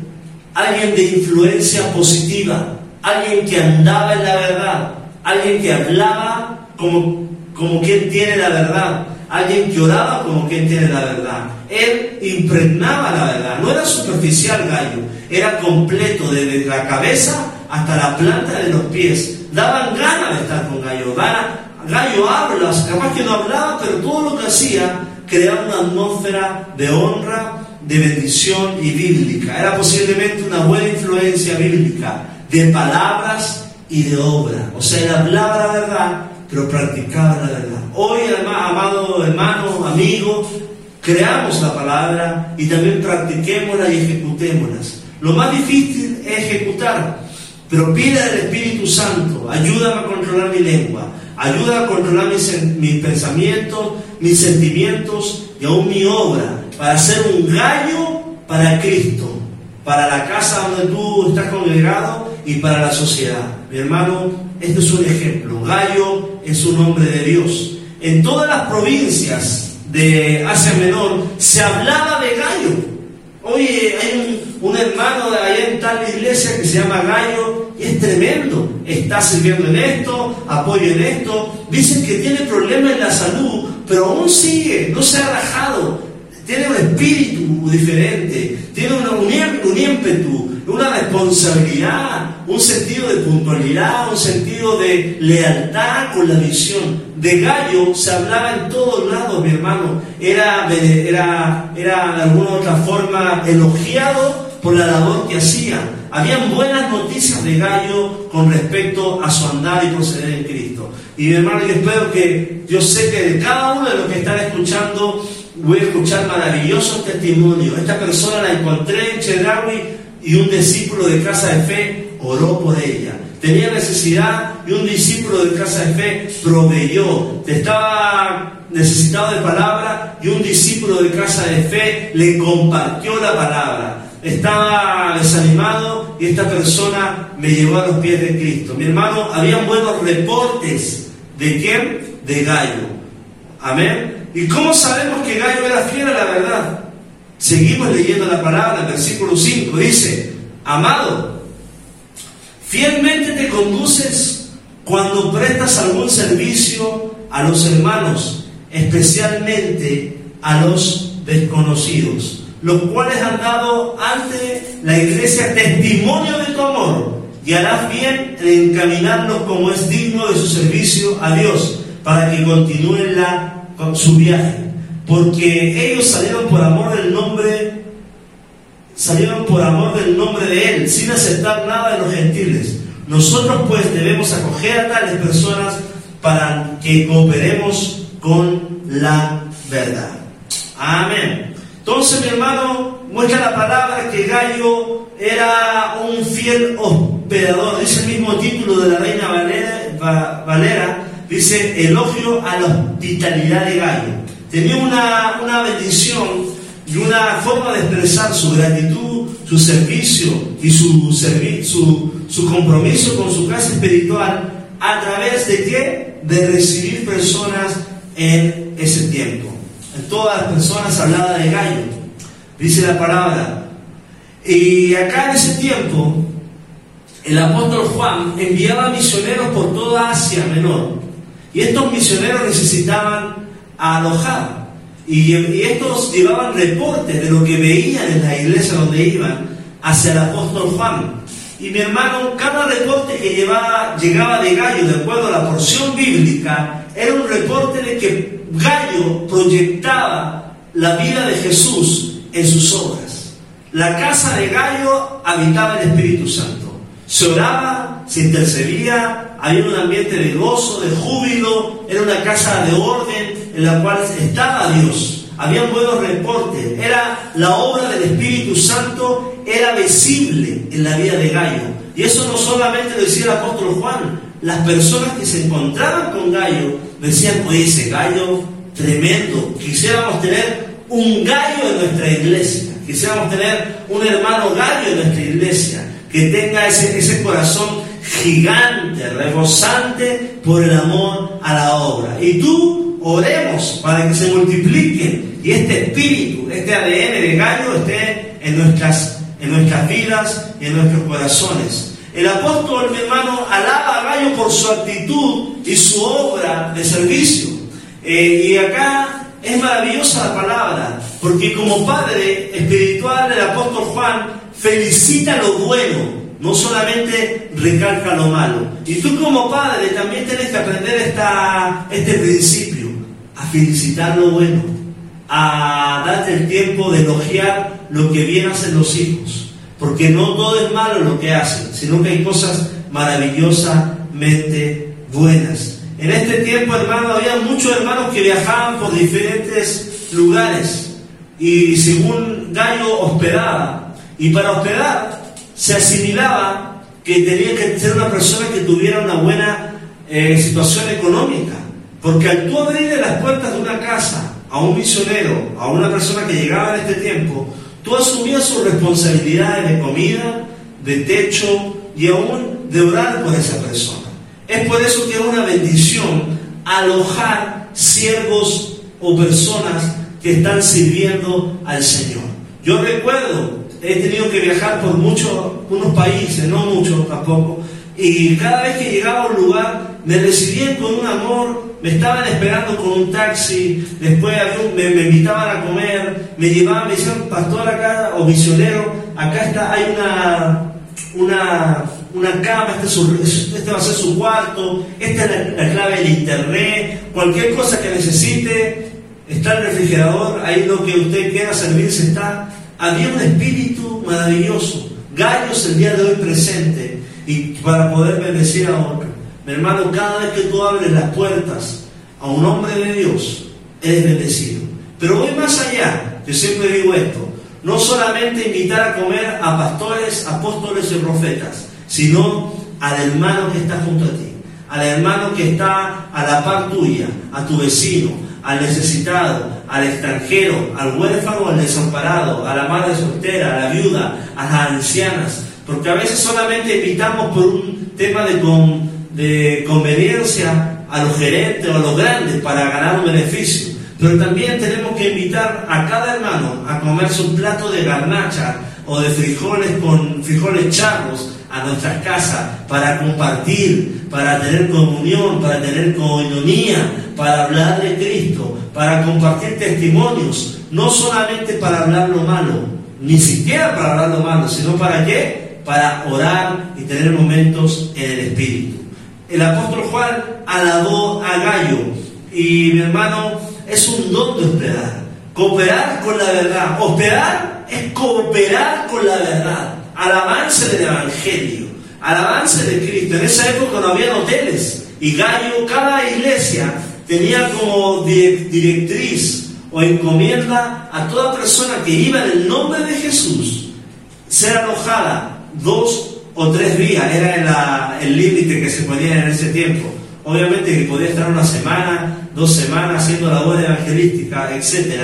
alguien de influencia positiva, alguien que andaba en la verdad, alguien que hablaba como, como quien tiene la verdad, alguien que oraba como quien tiene la verdad. Él impregnaba la verdad, no era superficial gallo, era completo desde la cabeza hasta la planta de los pies. Daban ganas de estar con gallo. Gallo habla, capaz que no hablaba, pero todo lo que hacía creaba una atmósfera de honra, de bendición y bíblica. Era posiblemente una buena influencia bíblica de palabras y de obra. O sea, él hablaba la verdad, pero practicaba la verdad. Hoy, además, amado hermano, amigo, creamos la palabra y también practiquémosla y ejecutémosla. Lo más difícil es ejecutar, pero pide al Espíritu Santo, ayúdame a controlar mi lengua, ayúdame a controlar mis, mis pensamientos, mis sentimientos y aún mi obra, para ser un gallo para Cristo, para la casa donde tú estás congregado y para la sociedad. Mi hermano, este es un ejemplo. Gallo es un hombre de Dios. En todas las provincias de Asia Menor se hablaba de Gallo. Oye, hay un, hermano de allá en tal iglesia que se llama Gallo y es tremendo. Está sirviendo en esto, apoya en esto. Dicen que tiene problemas en la salud, pero aún sigue, no se ha rajado. Tiene un espíritu diferente, tiene un, un ímpetu, una responsabilidad, un sentido de puntualidad, un sentido de lealtad con la visión. De Gallo se hablaba en todos lados, mi hermano. Era, era, era de alguna u otra forma elogiado por la labor que hacía. Habían buenas noticias de Gallo con respecto a su andar y proceder en Cristo. Y mi hermano, yo espero que, yo sé que de cada uno de los que están escuchando, voy a escuchar maravillosos testimonios. Esta persona la encontré en Chedraui y un discípulo de casa de fe oró por ella. Tenía necesidad y un discípulo de casa de fe proveyó. Estaba necesitado de palabra y un discípulo de casa de fe le compartió la palabra. Estaba desanimado y esta persona me llevó a los pies de Cristo. Mi hermano, habían buenos reportes. ¿De quién? De Gallo. Amén. ¿Y cómo sabemos que Gallo era fiel a la verdad? Seguimos leyendo la palabra, versículo 5, dice, amado, fielmente te conduces cuando prestas algún servicio a los hermanos, especialmente a los desconocidos, los cuales han dado ante la iglesia testimonio de tu amor y harás bien en encaminarlos como es digno de su servicio a Dios, para que continúen su viaje porque ellos salieron por amor del nombre, salieron por amor del nombre de Él, sin aceptar nada de los gentiles. Nosotros pues debemos acoger a tales personas para que cooperemos con la verdad. Amén. Entonces, mi hermano, muestra la palabra que Gallo era un fiel hospedador. Dice el mismo título de la reina Valera, Valera dice elogio a la hospitalidad de Gallo tenía una, bendición y una forma de expresar su gratitud, su servicio y su, su, su compromiso con su casa espiritual a través de qué? De recibir personas en ese tiempo. En todas las personas hablaba de gallo, dice la palabra. Y acá en ese tiempo, el apóstol Juan enviaba misioneros por toda Asia Menor. Y estos misioneros necesitaban a alojar. Y, estos llevaban reportes de lo que veían en la iglesia donde iban hacia el apóstol Juan. Y mi hermano, cada reporte que llevaba, llegaba de Gallo, de acuerdo a la porción bíblica, era un reporte de que Gallo proyectaba la vida de Jesús en sus obras. La casa de Gallo habitaba el Espíritu Santo. Se oraba, se intercedía, había un ambiente de gozo, de júbilo, era una casa de orden en la cual estaba Dios. Habían buenos reportes, era la obra del Espíritu Santo, era visible en la vida de Gallo. Y eso no solamente lo decía el apóstol Juan, las personas que se encontraban con Gallo decían, oye, ese Gallo tremendo, quisiéramos tener un gallo en nuestra iglesia, quisiéramos tener un hermano gallo en nuestra iglesia, que tenga ese, ese corazón gigante, rebosante por el amor a la obra. Y tú oremos para que se multiplique y este espíritu, este ADN de gallo esté en nuestras, en nuestras vidas y en nuestros corazones. El apóstol, mi hermano, alaba a Gallo por su actitud y su obra de servicio. Eh, y acá es maravillosa la palabra, porque como padre espiritual, el apóstol Juan felicita lo bueno, no solamente recalca lo malo. Y tú como padre también tienes que aprender esta, este principio, a felicitar lo bueno, a darte el tiempo de elogiar lo que bien hacen los hijos. Porque no todo es malo lo que hacen, sino que hay cosas maravillosamente buenas. En este tiempo, hermano, había muchos hermanos que viajaban por diferentes lugares y según Gallo hospedaba. Y para hospedar se asimilaba que tenía que ser una persona que tuviera una buena eh, situación económica. Porque al tú abrirle las puertas de una casa a un misionero, a una persona que llegaba en este tiempo, tú asumías sus responsabilidades de comida, de techo y aún de orar por esa persona. Es por eso que es una bendición alojar siervos o personas que están sirviendo al Señor. Yo recuerdo he tenido que viajar por muchos, unos países, no muchos tampoco, y cada vez que llegaba a un lugar me recibían con un amor, me estaban esperando con un taxi, después me, me invitaban a comer, me llevaban, me decían, pastor acá o misionero, acá está, hay una, una, una cama, este, este, va a ser su cuarto, esta es la, clave del internet, cualquier cosa que necesite, está el refrigerador, ahí lo que usted quiera servirse está había un espíritu maravilloso, gallos el día de hoy presente, y para poder bendecir a otro. Mi hermano, cada vez que tú abres las puertas a un hombre de Dios, eres bendecido. Pero voy más allá, yo siempre digo esto, no solamente invitar a comer a pastores, apóstoles y profetas, sino al hermano que está junto a ti, al hermano que está a la par tuya, a tu vecino, al necesitado, al extranjero, al huérfano, al desamparado, a la madre soltera, a la viuda, a las ancianas. Porque a veces solamente invitamos por un tema de, de conveniencia a los gerentes o a los grandes para ganar un beneficio. Pero también tenemos que invitar a cada hermano a comerse un plato de garnacha o de frijoles con frijoles charros a nuestras casas para compartir, para tener comunión, para tener coinonía, para hablar de Cristo, para compartir testimonios, no solamente para hablar lo malo, ni siquiera para hablar lo malo, sino para qué? Para orar y tener momentos en el Espíritu. El apóstol Juan alabó a Gallo. Y mi hermano es un don de hospedar, cooperar con la verdad. Hospedar es cooperar con la verdad. Alabanza del Evangelio, alabanza de Cristo. En esa época no había hoteles. Y Gallo, cada iglesia tenía como directriz o encomienda a toda persona que iba en el nombre de Jesús ser alojada dos o tres días, era el límite que se ponía en ese tiempo. Obviamente que podía estar una semana, dos semanas haciendo labor evangelística, etc.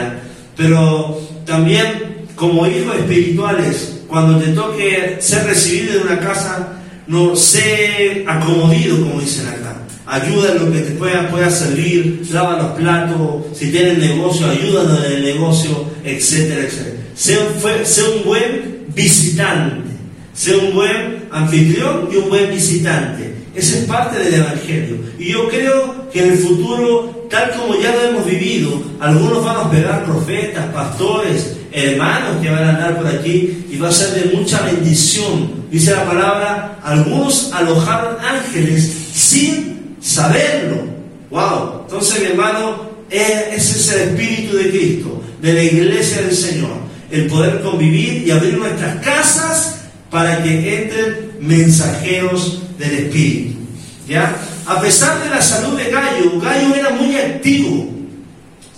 Pero también como hijos espirituales cuando te toque ser recibido en una casa, no sé acomodido, como dicen acá. Ayuda en lo que te pueda, pueda servir, lava los platos, si tienes negocio, ayúdanos en el negocio, etcétera, etcétera. Sea, un buen visitante, sea un buen anfitrión y un buen visitante. Esa es parte del Evangelio. Y yo creo que en el futuro, tal como ya lo hemos vivido, algunos van a hospedar profetas, pastores, hermanos que van a andar por aquí y va a ser de mucha bendición. Dice la palabra, algunos alojaron ángeles sin saberlo. Wow. Entonces, mi hermano, ese es el espíritu de Cristo, de la iglesia del Señor. El poder convivir y abrir nuestras casas para que entren mensajeros del Espíritu. ¿Ya? A pesar de la salud de Gallo, Gallo era muy activo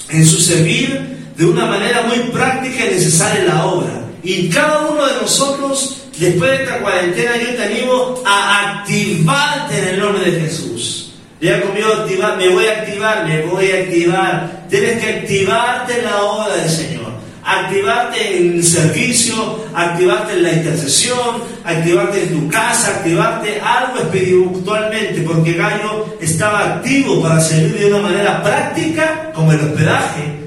en su servir de una manera muy práctica y necesaria en la obra. Y cada uno de nosotros, después de esta cuarentena, yo te animo a activarte en el nombre de Jesús. Ya conmigo activar, me voy a activar, me voy a activar. Tienes que activarte en la obra del Señor activarte en el servicio, activarte en la intercesión, activarte en tu casa, activarte algo espiritualmente, porque Gallo estaba activo para servir de una manera práctica, como el hospedaje,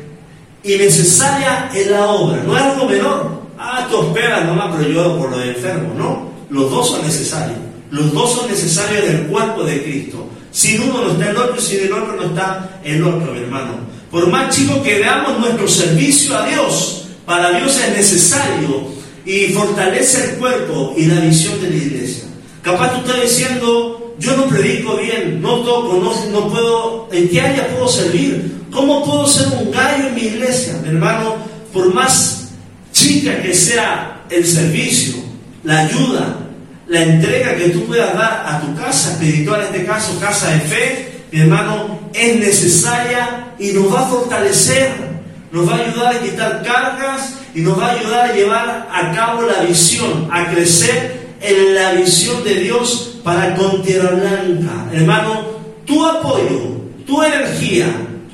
y necesaria en la obra. No es algo menor. Ah, tú hospedas nomás, pero yo por los enfermos. No, los dos son necesarios. Los dos son necesarios del cuerpo de Cristo. Sin uno no está el otro sin el otro no está el otro, mi hermano. Por más chico que veamos nuestro servicio a Dios, para Dios es necesario y fortalece el cuerpo y la visión de la iglesia. Capaz tú estás diciendo, yo no predico bien, no toco, no, no puedo, ¿en qué área puedo servir? ¿Cómo puedo ser un gallo en mi iglesia? Mi hermano, por más chica que sea el servicio, la ayuda, la entrega que tú puedas dar a tu casa espiritual, en este caso casa de fe, mi hermano, es necesaria y nos va a fortalecer, nos va a ayudar a quitar cargas y nos va a ayudar a llevar a cabo la visión, a crecer en la visión de Dios para con Tierra Blanca. Hermano, tu apoyo, tu energía,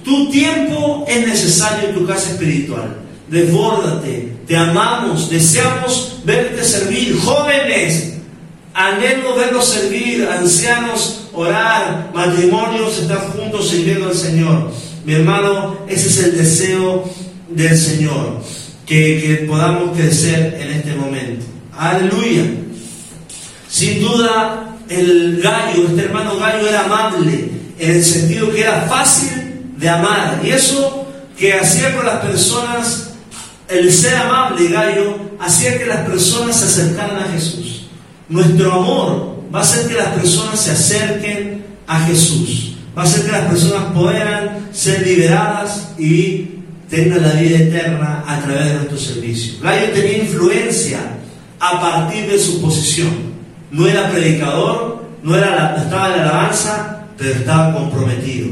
tu tiempo es necesario en tu casa espiritual. Desbórdate, te amamos, deseamos verte servir. Jóvenes, anhelo verlos servir, ancianos, orar, matrimonios, estar juntos sirviendo al Señor. Mi hermano, ese es el deseo del Señor, que, que podamos crecer en este momento. Aleluya. Sin duda, el gallo, este hermano gallo era amable, en el sentido que era fácil de amar. Y eso que hacía con las personas, el ser amable gallo, hacía que las personas se acercaran a Jesús. Nuestro amor va a hacer que las personas se acerquen a Jesús. Va a hacer que las personas puedan ser liberadas y tengan la vida eterna a través de nuestro servicio. Gallo tenía influencia a partir de su posición. No era predicador, no, era estaba en la alabanza, pero estaba comprometido.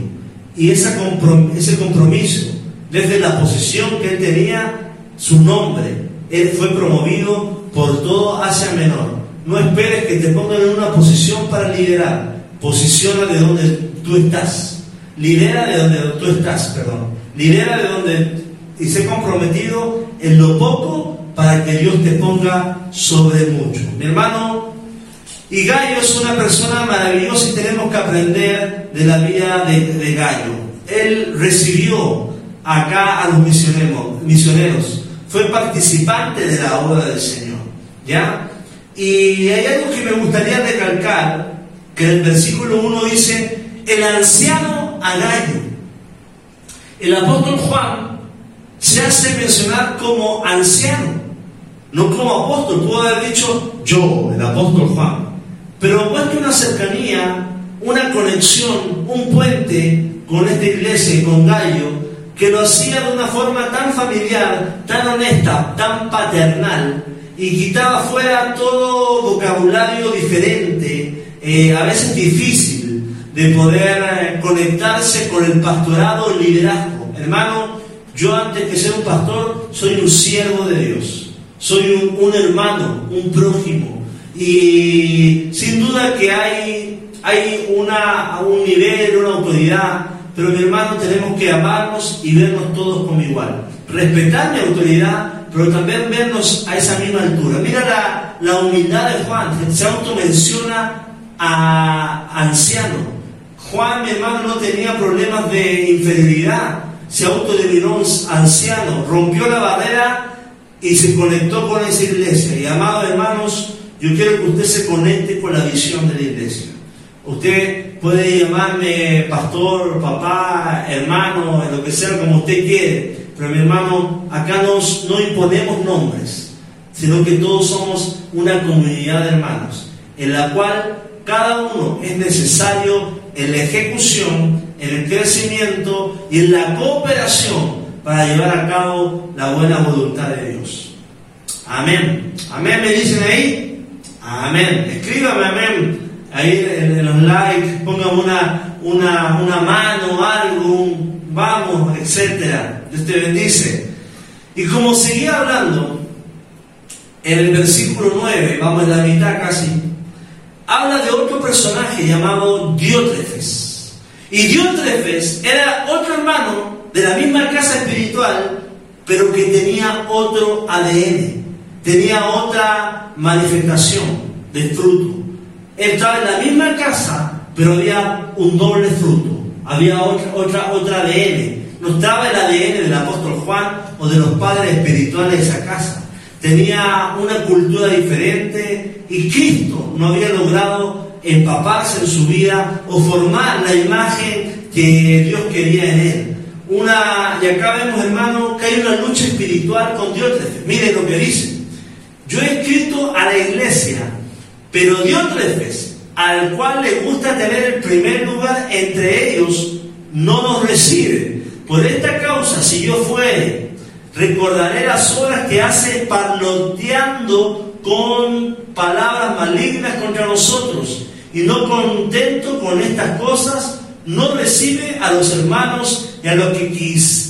Y ese compromiso, desde la posición que él tenía, su nombre, él fue promovido por todo Asia Menor. No esperes que te pongan en una posición para liderar. Posiciona de donde tú estás. Lidera de donde tú estás, perdón. Lidera de donde y sé comprometido en lo poco para que Dios te ponga sobre mucho. Mi hermano, y Gallo es una persona maravillosa y tenemos que aprender de la vida de, Gallo. Él recibió acá a los misioneros, misioneros, fue participante de la obra del Señor. ¿Ya? Y hay algo que me gustaría recalcar, que en el versículo 1 dice, el anciano a Gallo. El apóstol Juan se hace mencionar como anciano, no como apóstol, pudo haber dicho yo, el apóstol Juan, pero muestra una cercanía, una conexión, un puente con esta iglesia y con Gallo, que lo hacía de una forma tan familiar, tan honesta, tan paternal, y quitaba fuera todo vocabulario diferente, eh, a veces difícil, de poder eh, conectarse con el pastorado, el liderazgo. Hermano, yo antes que ser un pastor, soy un siervo de Dios, soy un, hermano, un prójimo. Y sin duda que hay, hay una, un nivel, una autoridad, pero mi hermano tenemos que amarnos y vernos todos como igual. Respetar mi autoridad, pero también vernos a esa misma altura. Mira la, la humildad de Juan, se automenciona a anciano. Juan, mi hermano, no tenía problemas de inferioridad, se autodenominó anciano, rompió la barrera y se conectó con esa iglesia. Y amados hermanos, yo quiero que usted se conecte con la visión de la iglesia. Usted puede llamarme pastor, papá, hermano, lo que sea, como usted quiere. Pero mi hermano, acá nos, no imponemos nombres, sino que todos somos una comunidad de hermanos, en la cual cada uno es necesario en la ejecución, en el crecimiento y en la cooperación para llevar a cabo la buena voluntad de Dios. Amén. Amén, me dicen ahí. Amén. Escríbame amén ahí en, los likes, pongan una, una, una mano, algo, vamos, etcétera. Te bendice. Y como seguía hablando, en el versículo 9, vamos en la mitad casi, habla de otro personaje llamado Diótrefes. Y Diótrefes era otro hermano de la misma casa espiritual, pero que tenía otro ADN, tenía otra manifestación de fruto. Estaba en la misma casa, pero había un doble fruto, había otra, otra, otra ADN. No estaba el ADN del apóstol Juan o de los padres espirituales de esa casa tenía una cultura diferente y Cristo no había logrado empaparse en su vida o formar la imagen que Dios quería en él. Una, y acá vemos, hermano, que hay una lucha espiritual con Dios. Mire lo que dice. Yo he escrito a la iglesia, pero Diótrefes, al cual le gusta tener el primer lugar entre ellos, no nos recibe. Por esta causa, si yo fuere Recordaré las horas que hace parloteando con palabras malignas contra nosotros. Y no contento con estas cosas, no recibe a los hermanos y a los que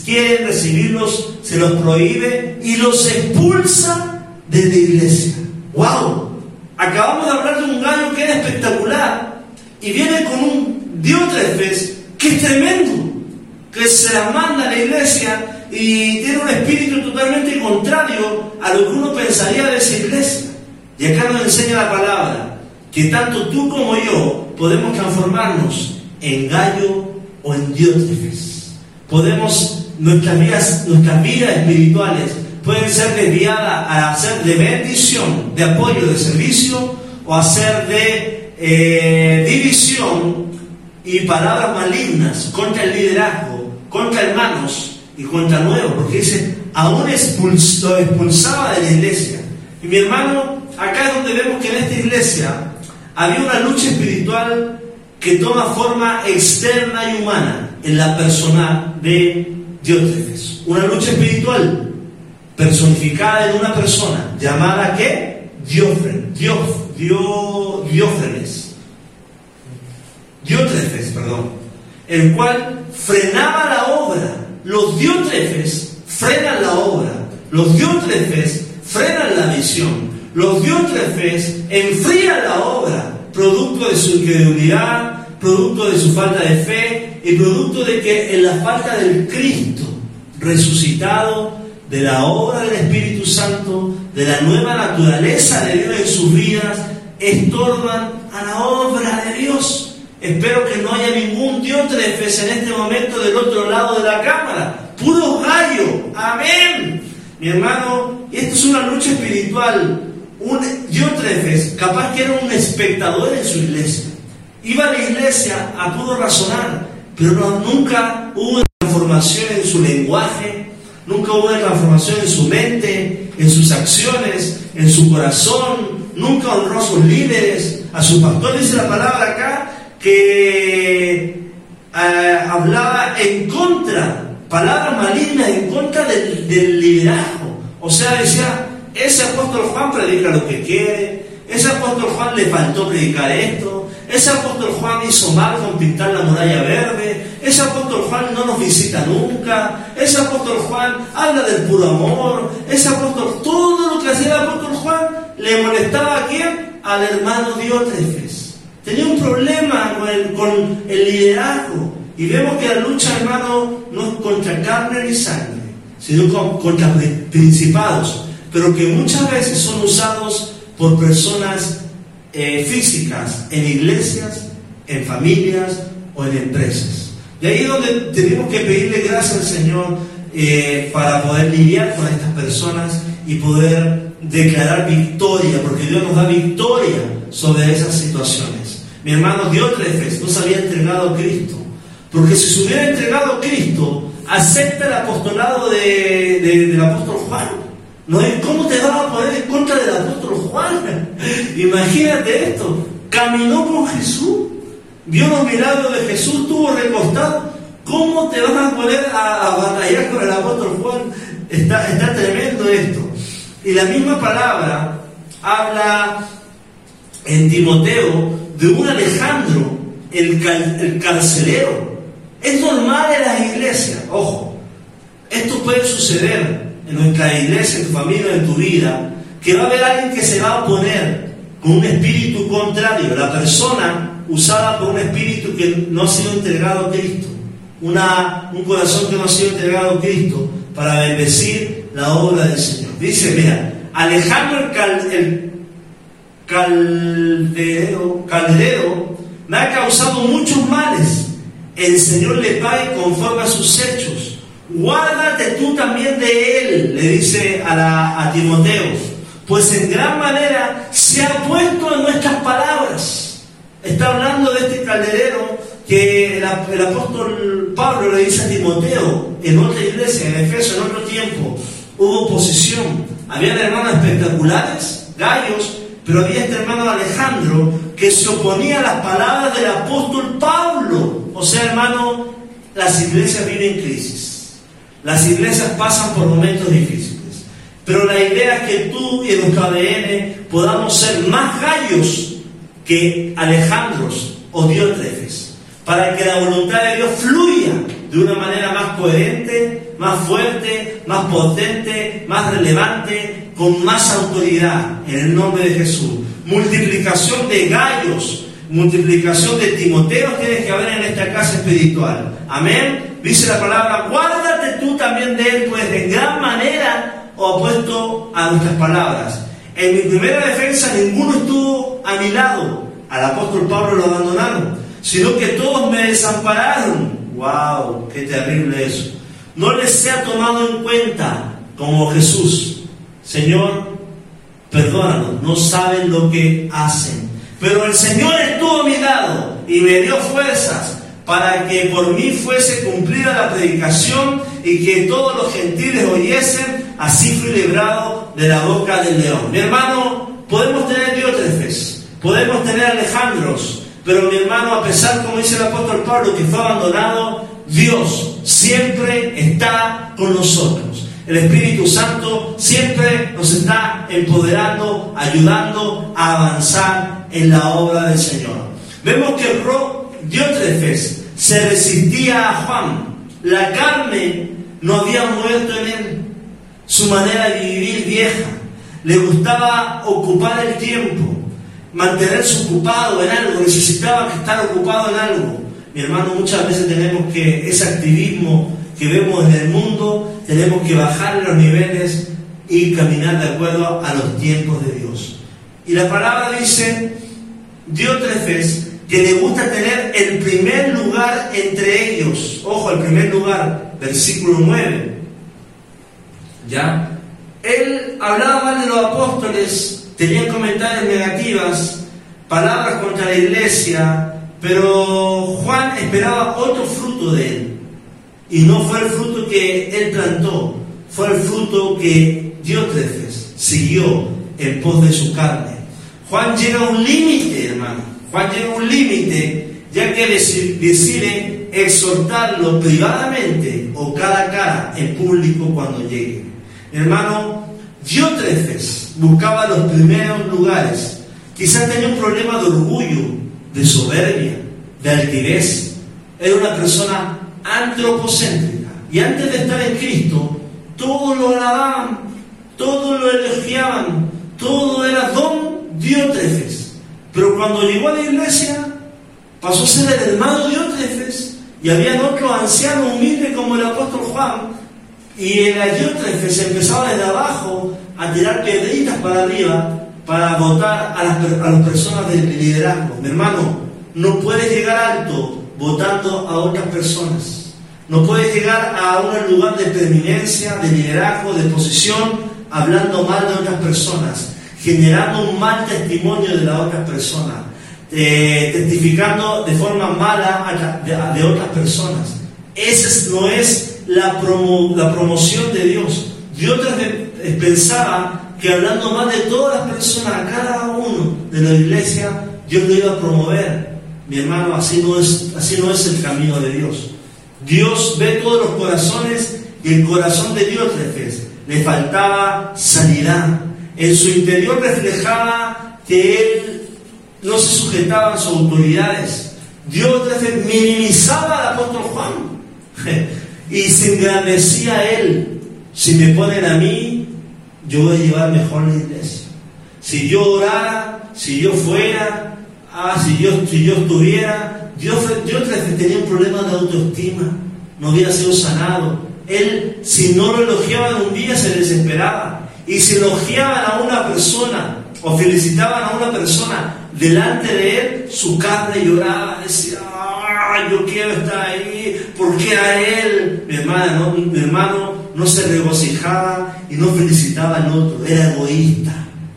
quieren recibirlos, se los prohíbe y los expulsa de la iglesia. ¡Wow! Acabamos de hablar de un gallo que era espectacular y viene con un diótrefes que es tremendo, que se la manda a la iglesia y tiene un espíritu totalmente contrario a lo que uno pensaría de esa iglesia. Y acá nos enseña la palabra que tanto tú como yo podemos transformarnos en gallo o en diótrefes. Podemos, nuestras vidas, nuestras vidas espirituales pueden ser desviadas a hacer de bendición, de apoyo, de servicio o hacer de eh, división y palabras malignas contra el liderazgo, contra hermanos y contra nuevo, porque dice, aún expulsaba de la iglesia. Y mi hermano, acá es donde vemos que en esta iglesia había una lucha espiritual que toma forma externa y humana en la persona de Diótrefes. Una lucha espiritual personificada en una persona llamada ¿qué? Diófren, Dios, Diófrenes. Diótrefes, perdón. El cual frenaba la obra. Los diótrefes frenan la obra, los diótrefes frenan la visión, los diótrefes enfrían la obra, producto de su incredulidad, producto de su falta de fe y producto de que en la falta del Cristo resucitado, de la obra del Espíritu Santo, de la nueva naturaleza de Dios en sus vidas, estorban a la obra de Dios. Espero que no haya ningún diótrefes en este momento del otro lado de la cámara. Puro gallo. Amén. Mi hermano, esto es una lucha espiritual. Un diótrefes, capaz que era un espectador en su iglesia. Iba a la iglesia a puro razonar, pero nunca hubo transformación en su lenguaje, nunca hubo transformación en su mente, en sus acciones, en su corazón, nunca honró a sus líderes, a sus pastores, dice la palabra acá, que eh, hablaba en contra, palabras malignas en contra del, liderazgo. O sea, decía, ese apóstol Juan predica lo que quiere, ese apóstol Juan le faltó predicar esto, ese apóstol Juan hizo mal con pintar la muralla verde, ese apóstol Juan no nos visita nunca, ese apóstol Juan habla del puro amor, ese apóstol, todo lo que hacía el apóstol Juan le molestaba a quién? Al hermano Diótrefes. Tenía un problema con el, liderazgo. Y vemos que la lucha, hermano, no es contra carne ni sangre, sino contra principados, pero que muchas veces son usados por personas eh, físicas en iglesias, en familias o en empresas. Y ahí es donde tenemos que pedirle gracias al Señor eh, para poder lidiar con estas personas y poder declarar victoria, porque Dios nos da victoria sobre esas situaciones. Mi hermano Diótrefes no se había entregado a Cristo. Porque si se hubiera entregado a Cristo, acepta el apostolado del apóstol Juan. ¿No ¿Cómo te vas a poner en contra del apóstol Juan? Imagínate esto. Caminó con Jesús, vio los milagros de Jesús, estuvo recostado. ¿Cómo te vas a poner a, batallar con el apóstol Juan? Está, está tremendo esto. Y la misma palabra habla en Timoteo de un Alejandro, el, el carcelero. Es normal en las iglesias, ojo, esto puede suceder en nuestra iglesia, en tu familia, en tu vida, que va a haber alguien que se va a oponer con un espíritu contrario, la persona usada por un espíritu que no ha sido entregado a Cristo, una, un corazón que no ha sido entregado a Cristo para bendecir la obra del Señor. Dice, mira, Alejandro el, calderero, calderero me ha causado muchos males. El Señor le pague conforme a sus hechos. Guárdate tú también de él, le dice a, Timoteo, pues en gran manera se ha puesto en nuestras palabras. Está hablando de este calderero que el, el apóstol Pablo le dice a Timoteo en otra iglesia, en Efeso, en otro tiempo, hubo oposición. Habían hermanos espectaculares, gallos, pero había este hermano Alejandro que se oponía a las palabras del apóstol Pablo. O sea, hermano, las iglesias viven crisis. Las iglesias pasan por momentos difíciles. Pero la idea es que tú y nuestro ADN podamos ser más gallos que Alejandros o Diótrefes, para que la voluntad de Dios fluya de una manera más coherente, más fuerte, más potente, más relevante, con más autoridad, en el nombre de Jesús. Multiplicación de gallos, multiplicación de Timoteo tienes que haber en esta casa espiritual. Amén. Dice la palabra, guárdate tú también de él, pues de gran manera opuesto a nuestras palabras. En mi primera defensa ninguno estuvo a mi lado. Al apóstol Pablo lo abandonaron, sino que todos me desampararon. ¡Wow! ¡Qué terrible eso! No les sea tomado en cuenta como Jesús. Señor, perdónanos, no saben lo que hacen. Pero el Señor estuvo a mi lado y me dio fuerzas para que por mí fuese cumplida la predicación y que todos los gentiles oyesen, así fui librado de la boca del león. Mi hermano, podemos tener diótrefes, podemos tener alejandros, pero mi hermano, a pesar, como dice el apóstol Pablo, que fue abandonado, Dios siempre está con nosotros. El Espíritu Santo siempre nos está empoderando, ayudando a avanzar en la obra del Señor. Vemos que Diótrefes se resistía a Juan. La carne no había muerto en él. Su manera de vivir vieja. Le gustaba ocupar el tiempo, mantenerse ocupado en algo, necesitaba estar ocupado en algo. Mi hermano, muchas veces tenemos que ese activismo que vemos en el mundo, tenemos que bajar los niveles y caminar de acuerdo a los tiempos de Dios. Y la palabra dice, Diótrefes que le gusta tener el primer lugar entre ellos. Ojo, el primer lugar, versículo 9. ¿Ya? Él hablaba de los apóstoles, tenía comentarios negativas, palabras contra la iglesia, pero Juan esperaba otro fruto de él. Y no fue el fruto que él plantó, fue el fruto que Diótrefes siguió en pos de su carne. Juan llega a un límite, hermano Juan llega un límite, ya que decide exhortarlo privadamente o cara a cara en público cuando llegue. Hermano, Diótrefes buscaba los primeros lugares. Quizás tenía un problema de orgullo, de soberbia, de altivez. Era una persona antropocéntrica. Y antes de estar en Cristo, todos lo alababan, todos lo elogiaban, todo era don Diótrefes. Pero cuando llegó a la iglesia, pasó a ser el hermano Diótrefes y había otro anciano humilde como el apóstol Juan. Y el Diótrefes empezaba desde abajo a tirar piedritas para arriba para votar a las, personas del liderazgo. Mi hermano, no puedes llegar alto votando a otras personas. No puedes llegar a un lugar de preeminencia, de liderazgo, de posición, hablando mal de otras personas generando un mal testimonio de la otra persona, eh, testificando de forma mala de, otras personas. Esa no es la, la promoción de Dios. Dios pensaba que hablando mal de todas las personas, a cada uno de la iglesia, Dios lo iba a promover. Mi hermano, así no es, así no es el camino de Dios. Dios ve todos los corazones y el corazón de Dios le faltaba sanidad, en su interior reflejaba que él no se sujetaba a sus autoridades. Diótrefes minimizaba al apóstol Juan y se engrandecía a él. Si me ponen a mí, yo voy a llevar mejor la iglesia. Si yo orara, si yo fuera, ah, si yo, si yo estuviera, Dios, tenía un problema de autoestima, no había sido sanado. Él, si no lo elogiaban un día, se desesperaba. Y si elogiaban a una persona o felicitaban a una persona delante de él, su carne lloraba, decía, ah, yo quiero estar ahí, ¿por qué a él? Mi hermano, mi hermano no se regocijaba y no felicitaba al otro, era egoísta,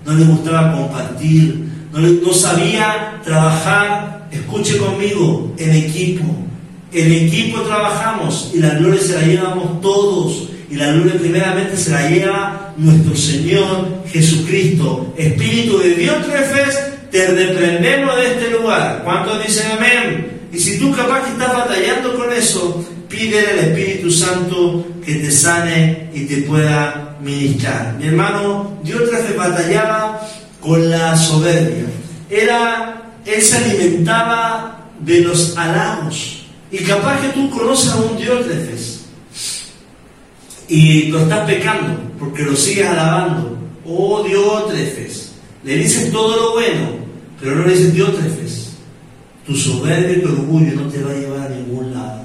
no le gustaba compartir, no, sabía trabajar, escuche conmigo, en equipo. En equipo trabajamos y la gloria se la llevamos todos. Y la gloria primeramente se la lleva nuestro Señor Jesucristo. Espíritu de Dios, te reprendemos de este lugar. ¿Cuántos dicen amén? Y si tú capaz que estás batallando con eso, pídele al Espíritu Santo que te sane y te pueda ministrar. Mi hermano, Dios vez batallaba con la soberbia. Era, él se alimentaba de los halagos. Y capaz que tú conoces a un Diótrefes y lo estás pecando porque lo sigues alabando. Oh Diótrefes, le dices todo lo bueno, pero no le dices Diótrefes. Tu soberbia y tu orgullo no te va a llevar a ningún lado.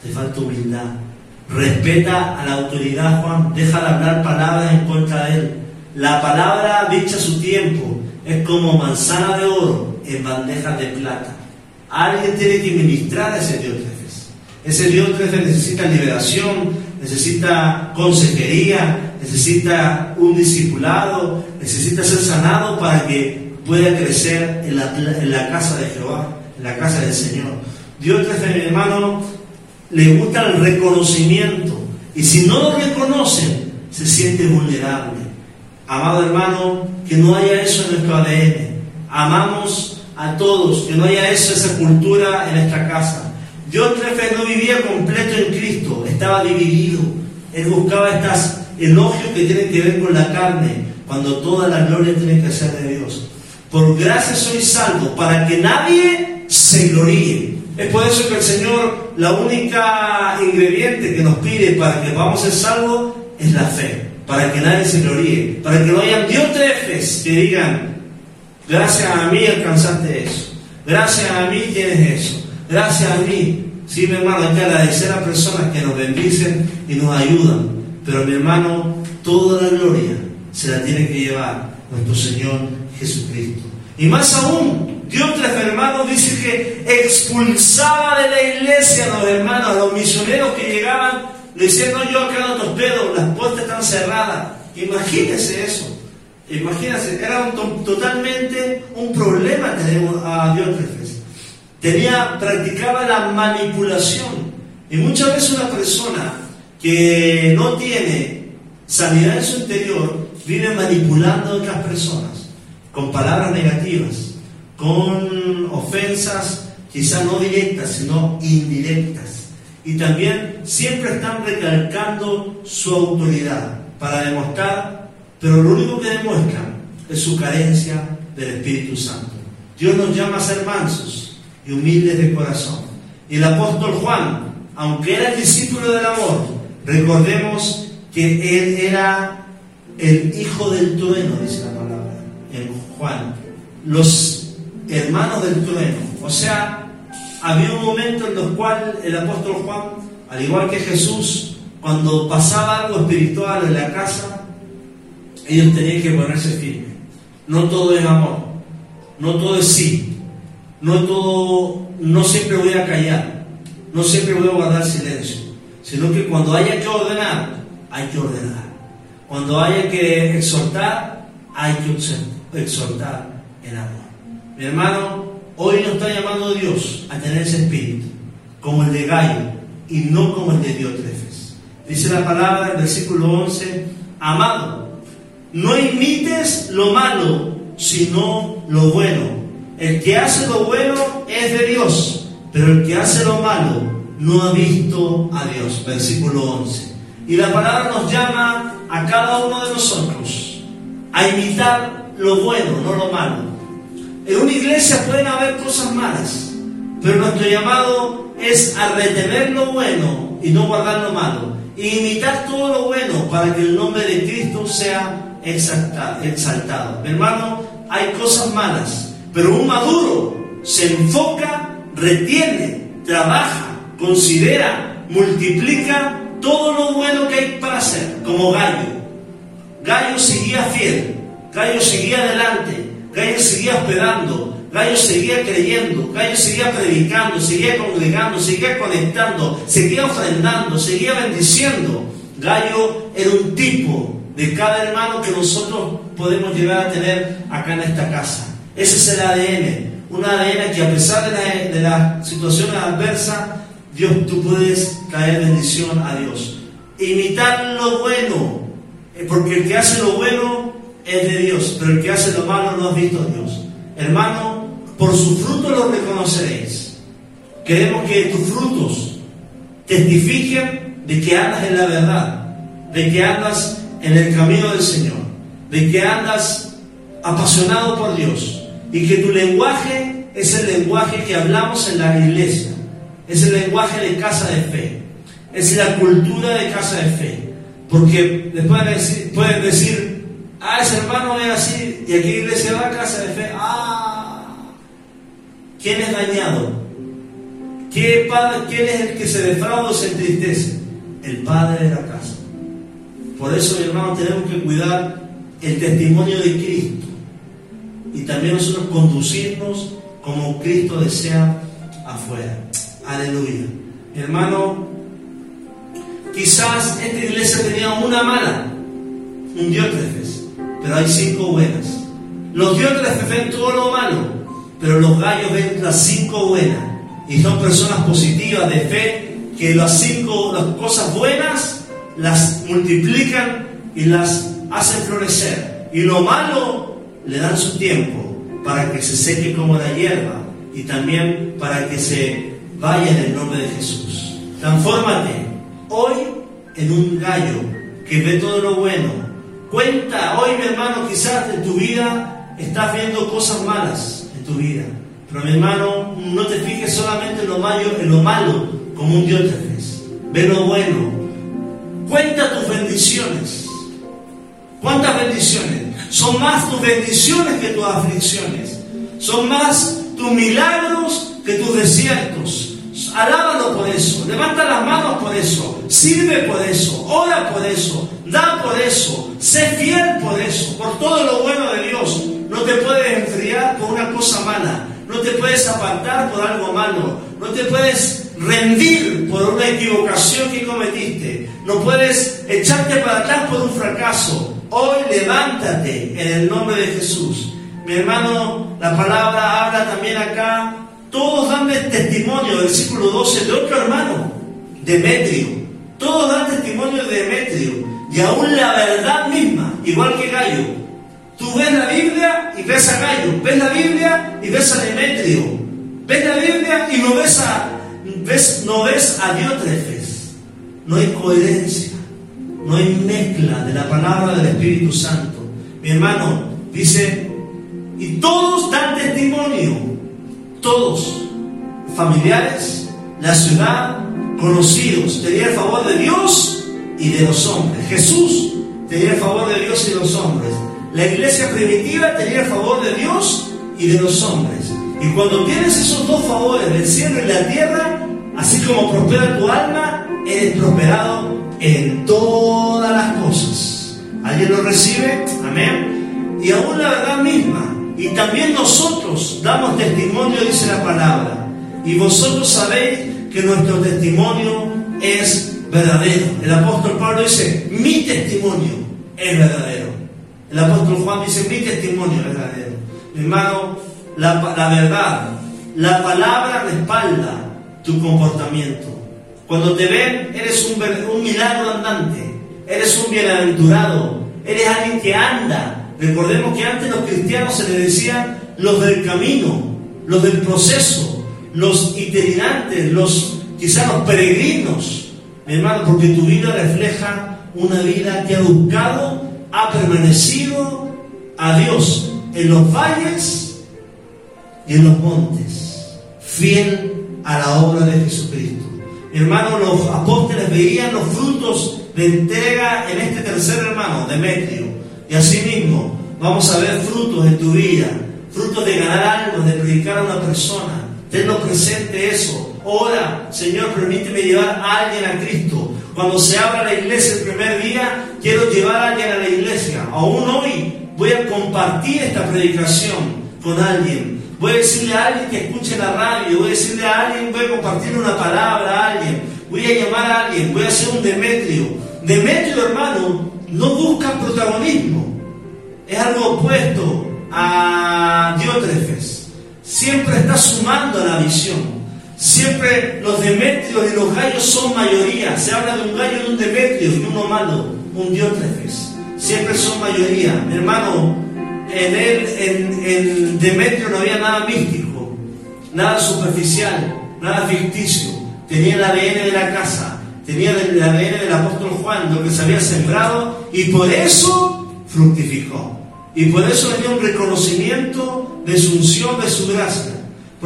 Te falta humildad. Respeta a la autoridad, Juan. Deja de hablar palabras en contra de él. La palabra dicha a su tiempo es como manzana de oro en bandejas de plata. Alguien tiene que ministrar a ese Dios Ese Dios necesita liberación, necesita consejería, necesita un discipulado, necesita ser sanado para que pueda crecer en la, casa de Jehová, en la casa del Señor. Dios, mi hermano, le gusta el reconocimiento. Y si no lo reconocen, se siente vulnerable. Amado hermano, que no haya eso en nuestro ADN. Amamos a todos, que no haya eso, esa cultura en nuestra casa. Dios no vivía completo en Cristo, estaba dividido. Él buscaba estas elogios que tienen que ver con la carne, cuando toda la gloria tiene que ser de Dios. Por gracia soy salvo, para que nadie se gloríe. Es por eso que el Señor, la única ingrediente que nos pide para que vamos a ser salvos es la fe para que nadie se gloríe, para que no haya diótrefes que digan, gracias a mí alcanzaste eso, gracias a mí tienes eso, gracias a mí. Sí, mi hermano, hay que agradecer a personas que nos bendicen y nos ayudan, pero mi hermano, toda la gloria se la tiene que llevar nuestro Señor Jesucristo. Y más aún, Diótrefes, hermano, dice que expulsaba de la iglesia a los hermanos, a los misioneros que llegaban le decía, no, yo acá no te hospedo, las puertas están cerradas. Imagínese eso. Imagínense, era totalmente un problema tener a Diótrefes. Tenía, practicaba la manipulación. Y muchas veces una persona que no tiene sanidad en su interior vive manipulando a otras personas con palabras negativas, con ofensas quizás no directas, sino indirectas y también siempre están recalcando su autoridad para demostrar, pero lo único que demuestran es su carencia del Espíritu Santo. Dios nos llama a ser mansos y humildes de corazón. Y el apóstol Juan, aunque era el discípulo del amor, recordemos que él era el hijo del trueno, dice la palabra en Juan, los hermanos del trueno, o sea, había un momento en el cual el apóstol Juan, al igual que Jesús, cuando pasaba algo espiritual en la casa, ellos tenían que ponerse firmes. No todo es amor, no todo es sí, no todo, no siempre voy a callar, no siempre voy a guardar silencio, sino que cuando haya que ordenar, hay que ordenar. Cuando haya que exhortar, hay que exhortar en amor. Mi hermano, Hoy nos está llamando Dios a tener ese espíritu, como el de Gallo y no como el de Diótrefes. Dice la palabra en versículo 11, amado, no imites lo malo, sino lo bueno. El que hace lo bueno es de Dios, pero el que hace lo malo no ha visto a Dios. Versículo 11. Y la palabra nos llama a cada uno de nosotros a imitar lo bueno, no lo malo En una iglesia pueden haber cosas malas, pero nuestro llamado es a retener lo bueno y no guardar lo malo, imitar todo lo bueno para que el nombre de Cristo sea exaltado. Mi hermano, hay cosas malas, pero un maduro se enfoca, retiene, trabaja, considera, multiplica todo lo bueno que hay para hacer, como Gallo. Gallo seguía fiel, Gallo seguía adelante, Gallo seguía esperando, Gallo seguía creyendo, Gallo seguía predicando, seguía congregando, seguía conectando, seguía ofrendando, seguía bendiciendo. Gallo era un tipo de cada hermano que nosotros podemos llegar a tener acá en esta casa. Ese es el ADN, un ADN que a pesar de la, de situaciones adversas, Dios, tú puedes traer bendición a Dios. Imitar lo bueno, eh, porque el que hace lo bueno es de Dios, pero el que hace lo malo no ha visto a Dios. Hermano, por su fruto lo reconoceréis. Queremos que tus frutos testifiquen de que andas en la verdad, de que andas en el camino del Señor, de que andas apasionado por Dios y que tu lenguaje es el lenguaje que hablamos en la iglesia es el lenguaje de casa de fe, es la cultura de casa de fe. Porque después pueden decir, ah, ese hermano es así, y aquí iglesia va a casa de fe, ah, ¿quién es dañado? ¿Qué padre, ¿Quién es el que se defrauda o se entristece? El padre de la casa. Por eso, hermano, tenemos que cuidar el testimonio de Cristo y también nosotros conducirnos como Cristo desea afuera. Aleluya. Hermano, quizás esta iglesia tenía una mala, un diótrefes, pero hay cinco buenas. Los diótrefes ven todo lo malo, pero los gallos ven las cinco buenas. Y son personas positivas de fe que las cinco las cosas buenas las multiplican y las hacen florecer. Y lo malo le dan su tiempo para que se seque como la hierba y también para que se vaya en el nombre de Jesús. Transfórmate hoy en un gallo que ve todo lo bueno. Cuenta hoy, mi hermano, quizás en tu vida estás viendo cosas malas en tu vida. Pero mi hermano, no te fijes solamente en lo malo, en lo malo como un Dios te ves. Ve lo bueno. Cuenta tus bendiciones. ¿Cuántas bendiciones? Son más tus bendiciones que tus aflicciones. Son más tus milagros que tus desiertos. Alábalo por eso, levanta las manos por eso, sirve por eso, ora por eso, da por eso, sé fiel por eso, por todo lo bueno de Dios. No te puedes enfriar por una cosa mala, no te puedes apartar por algo malo, no te puedes rendir por una equivocación que cometiste, no puedes echarte para atrás por un fracaso. Hoy levántate en el nombre de Jesús. Mi hermano, la palabra habla también acá todos dan testimonio, versículo 12, de otro hermano, Demetrio. Todos dan testimonio de Demetrio. Y aún la verdad misma, igual que Gallo. Tú ves la Biblia y ves a Gallo. Ves la Biblia y ves a Demetrio. Ves la Biblia y no ves a, ves, no ves a Diótrefes. No hay coherencia. No hay mezcla de la palabra del Espíritu Santo. Mi hermano dice, y todos dan testimonio todos, familiares, la ciudad, conocidos, tenía el favor de Dios y de los hombres. Jesús tenía el favor de Dios y de los hombres. La iglesia primitiva tenía el favor de Dios y de los hombres. Y cuando tienes esos dos favores del cielo y la tierra, así como prospera tu alma, eres prosperado en todas las cosas. ¿Alguien lo recibe? Amén. Y aún la verdad misma, y también nosotros damos testimonio, dice la palabra. Y vosotros sabéis que nuestro testimonio es verdadero. El apóstol Pablo dice, mi testimonio es verdadero. El apóstol Juan dice, mi testimonio es verdadero. Mi hermano, la, verdad, la palabra respalda tu comportamiento. Cuando te ven, eres un, un milagro andante, eres un bienaventurado, eres alguien que anda, Recordemos que antes los cristianos se les decía los del camino, los del proceso, los itinerantes, los quizás los peregrinos, mi hermano, porque tu vida refleja una vida que ha buscado, ha permanecido a Dios en los valles y en los montes, fiel a la obra de Jesucristo. Hermano, los apóstoles veían los frutos de entrega en este tercer hermano, Demetrio. Y asimismo, vamos a ver frutos en tu vida, frutos de ganar algo, de predicar a una persona. Tenlo presente eso. Ora, Señor, permíteme llevar a alguien a Cristo. Cuando se abra la iglesia el primer día, quiero llevar a alguien a la iglesia. Aún hoy voy a compartir esta predicación con alguien. Voy a decirle a alguien que escuche la radio, voy a decirle a alguien, voy a compartir una palabra a alguien, voy a llamar a alguien, voy a hacer un Demetrio. Demetrio, hermano, no busca protagonismo. Es algo opuesto a Diótrefes. Siempre está sumando a la visión. Siempre los Demetrios y los gallos son mayoría. Se habla de un gallo y un Demetrio y uno malo, un Diótrefes. Siempre son mayoría. Hermano, en él, en, Demetrio no había nada místico, nada superficial, nada ficticio. Tenía el ADN de la casa, tenía el ADN del apóstol Juan, lo que se había sembrado, y por eso fructificó. Y por eso le un reconocimiento de su unción, de su gracia.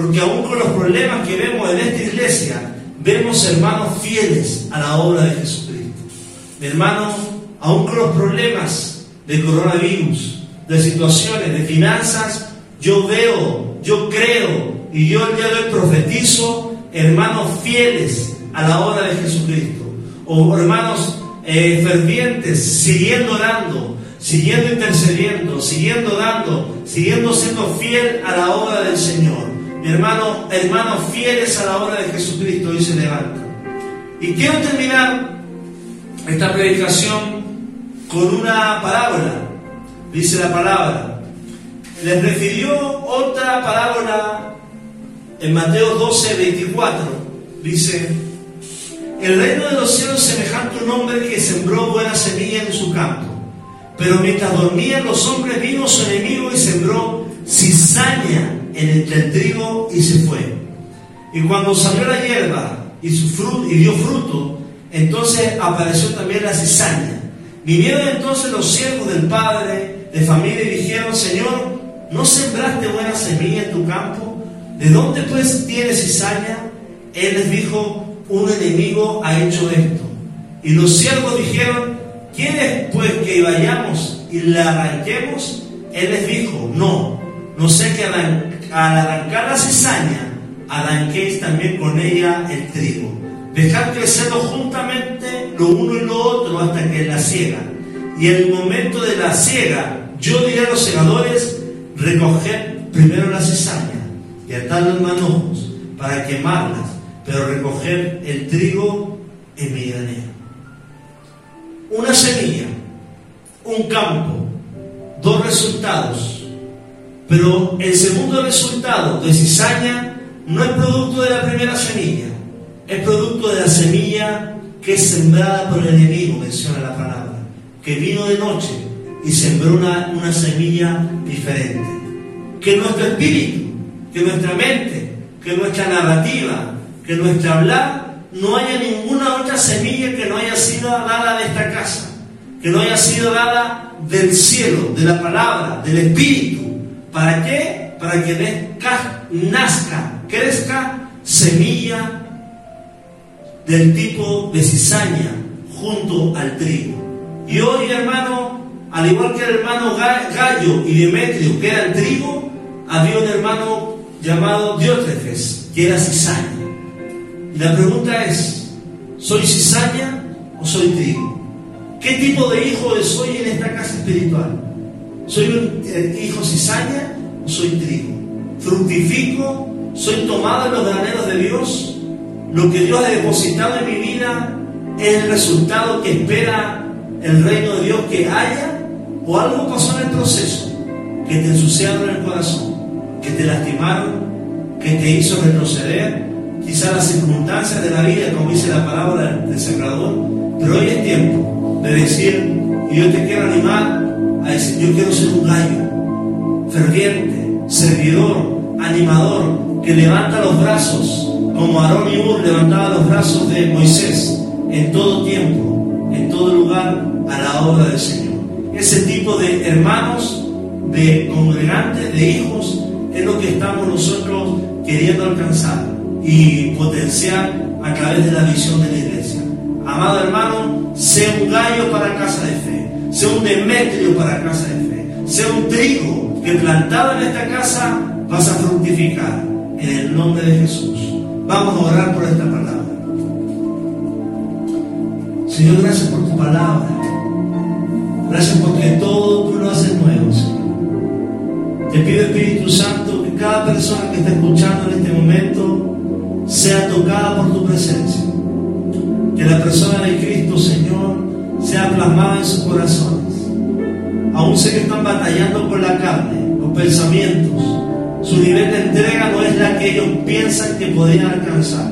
Porque aún con los problemas que vemos en esta iglesia, vemos hermanos fieles a la obra de Jesucristo. Hermanos, aún con los problemas del coronavirus, de situaciones, de finanzas, yo veo, yo creo y yo el día de hoy profetizo hermanos fieles a la obra de Jesucristo o hermanos eh, fervientes, siguiendo orando, siguiendo intercediendo, siguiendo dando, siguiendo siendo fiel a la obra del Señor. Mi hermano, hermanos fieles a la obra de Jesucristo, hoy se levanta. Y quiero terminar esta predicación con una parábola dice la palabra. Les refirió otra palabra en Mateo 12, 24. Dice, el reino de los cielos semejante a un hombre que sembró buena semilla en su campo. Pero mientras dormían los hombres vino su enemigo y sembró cizaña en el trigo y se fue. Y cuando salió la hierba y, su fruto, y dio fruto, entonces apareció también la cizaña. Vinieron entonces los siervos del Padre de familia y dijeron, Señor, ¿no sembraste buena semilla en tu campo? ¿De dónde pues tienes cizaña? Él les dijo, un enemigo ha hecho esto. Y los siervos dijeron, ¿quieres pues que vayamos y le arranquemos? Él les dijo, no, no sé que al arrancar la cizaña, arranquéis también con ella el trigo. Dejad crecerlo juntamente lo uno y lo otro hasta que la ciega. Y en el momento de la ciega, yo diré a los segadores, recoger primero la cizaña y atarla en manojos para quemarlas, pero recoger el trigo en mi granero. Una semilla, un campo, dos resultados. Pero el segundo resultado de cizaña no es producto de la primera semilla, es producto de la semilla que es sembrada por el enemigo, menciona la palabra, que vino de noche y sembró una, una semilla diferente. Que nuestro espíritu, que nuestra mente, que nuestra narrativa, que nuestra hablar, no haya ninguna otra semilla que no haya sido dada de esta casa, que no haya sido dada del cielo, de la palabra, del espíritu. ¿Para qué? Para que nazca, crezca semilla del tipo de cizaña junto al trigo. Y hoy, hermano, al igual que el hermano Gallo y Demetrio, que eran trigo, había un hermano llamado Diótrefes, que era cizaña. Y la pregunta es, ¿soy cizaña o soy trigo? ¿Qué tipo de hijo soy en esta casa espiritual? ¿Soy un eh, hijo cizaña o soy trigo? ¿Fructifico? ¿Soy tomado en los graneros de Dios? ¿Lo que Dios ha depositado en mi vida es el resultado que espera el reino de Dios que haya? o algo pasó en el proceso que te ensuciaron el corazón, que te lastimaron, que te hizo retroceder, quizás las circunstancias de la vida, como dice la palabra del sembrador, pero hoy es tiempo de decir, yo te quiero animar a decir, yo quiero ser un gallo, ferviente, servidor, animador, que levanta los brazos, como Aarón y Ur levantaban los brazos de Moisés, en todo tiempo, en todo lugar, a la obra del Señor ese tipo de hermanos, de congregantes, de hijos es lo que estamos nosotros queriendo alcanzar y potenciar a través de la visión de la iglesia. Amado hermano, sea un gallo para casa de fe, sea un Demetrio para casa de fe, sea un trigo que plantado en esta casa vas a fructificar en el nombre de Jesús. Vamos a orar por esta palabra. Señor, gracias por tu palabra. Gracias porque todo tú lo haces nuevo, Señor. Te pido, Espíritu Santo, que cada persona que está escuchando en este momento sea tocada por tu presencia. Que la persona de Cristo, Señor, sea plasmada en sus corazones. Aún sé que están batallando con la carne, los pensamientos. Su nivel de entrega no es la que ellos piensan que podrían alcanzar.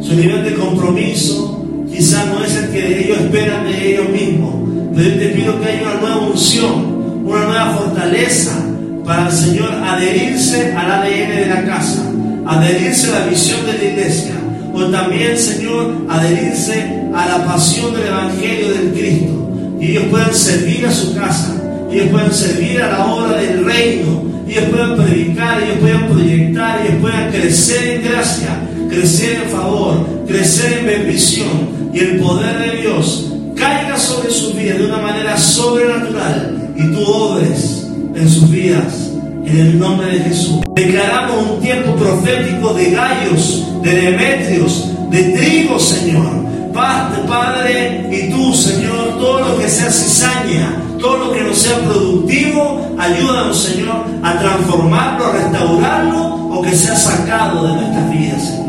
Su nivel de compromiso quizás no es el que ellos esperan de ellos mismos. Pero yo te pido que haya una nueva unción, una nueva fortaleza para el Señor adherirse al ADN de la casa, adherirse a la visión de la iglesia, o también, Señor, adherirse a la pasión del Evangelio del Cristo. Y ellos puedan servir a su casa, ellos puedan servir a la obra del reino, ellos puedan predicar, ellos puedan proyectar, ellos puedan crecer en gracia, crecer en favor, crecer en bendición y el poder de Dios caiga sobre sus vidas de una manera sobrenatural y tú obres en sus vidas en el nombre de Jesús. Declaramos un tiempo profético de gallos, de demetrios, de trigo, Señor. Padre, y tú, Señor, todo lo que sea cizaña, todo lo que no sea productivo, ayúdanos, Señor, a transformarlo, a restaurarlo o que sea sacado de nuestras vidas, Señor.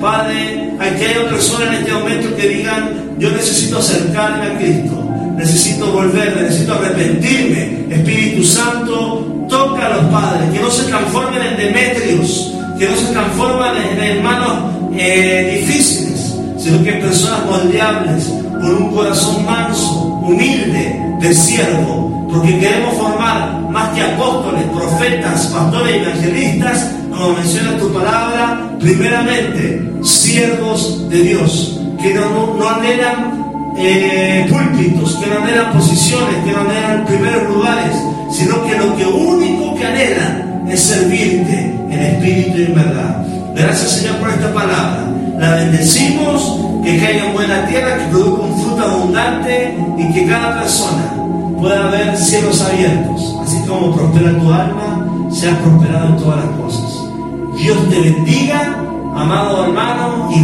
Padre, hay que haya personas en este momento que digan, yo necesito acercarme a Cristo, necesito volver, necesito arrepentirme. Espíritu Santo, toca a los padres, que no se transformen en demetrios, que no se transformen en hermanos eh, difíciles, sino que personas moldeables, con un corazón manso, humilde, de siervo, porque queremos formar más que apóstoles, profetas, pastores evangelistas, como menciona tu palabra, primeramente, siervos de Dios, que no, no anhelan eh, púlpitos, que no anhelan posiciones, que no anhelan primeros lugares, sino que lo que único que anhelan es servirte en espíritu y en verdad. Gracias Señor por esta palabra. La bendecimos, que caiga en buena tierra, que produzca un fruto abundante y que cada persona pueda ver cielos abiertos. Así como prospera tu alma, seas prosperado en todas las cosas. Dios te bendiga, amado hermano, y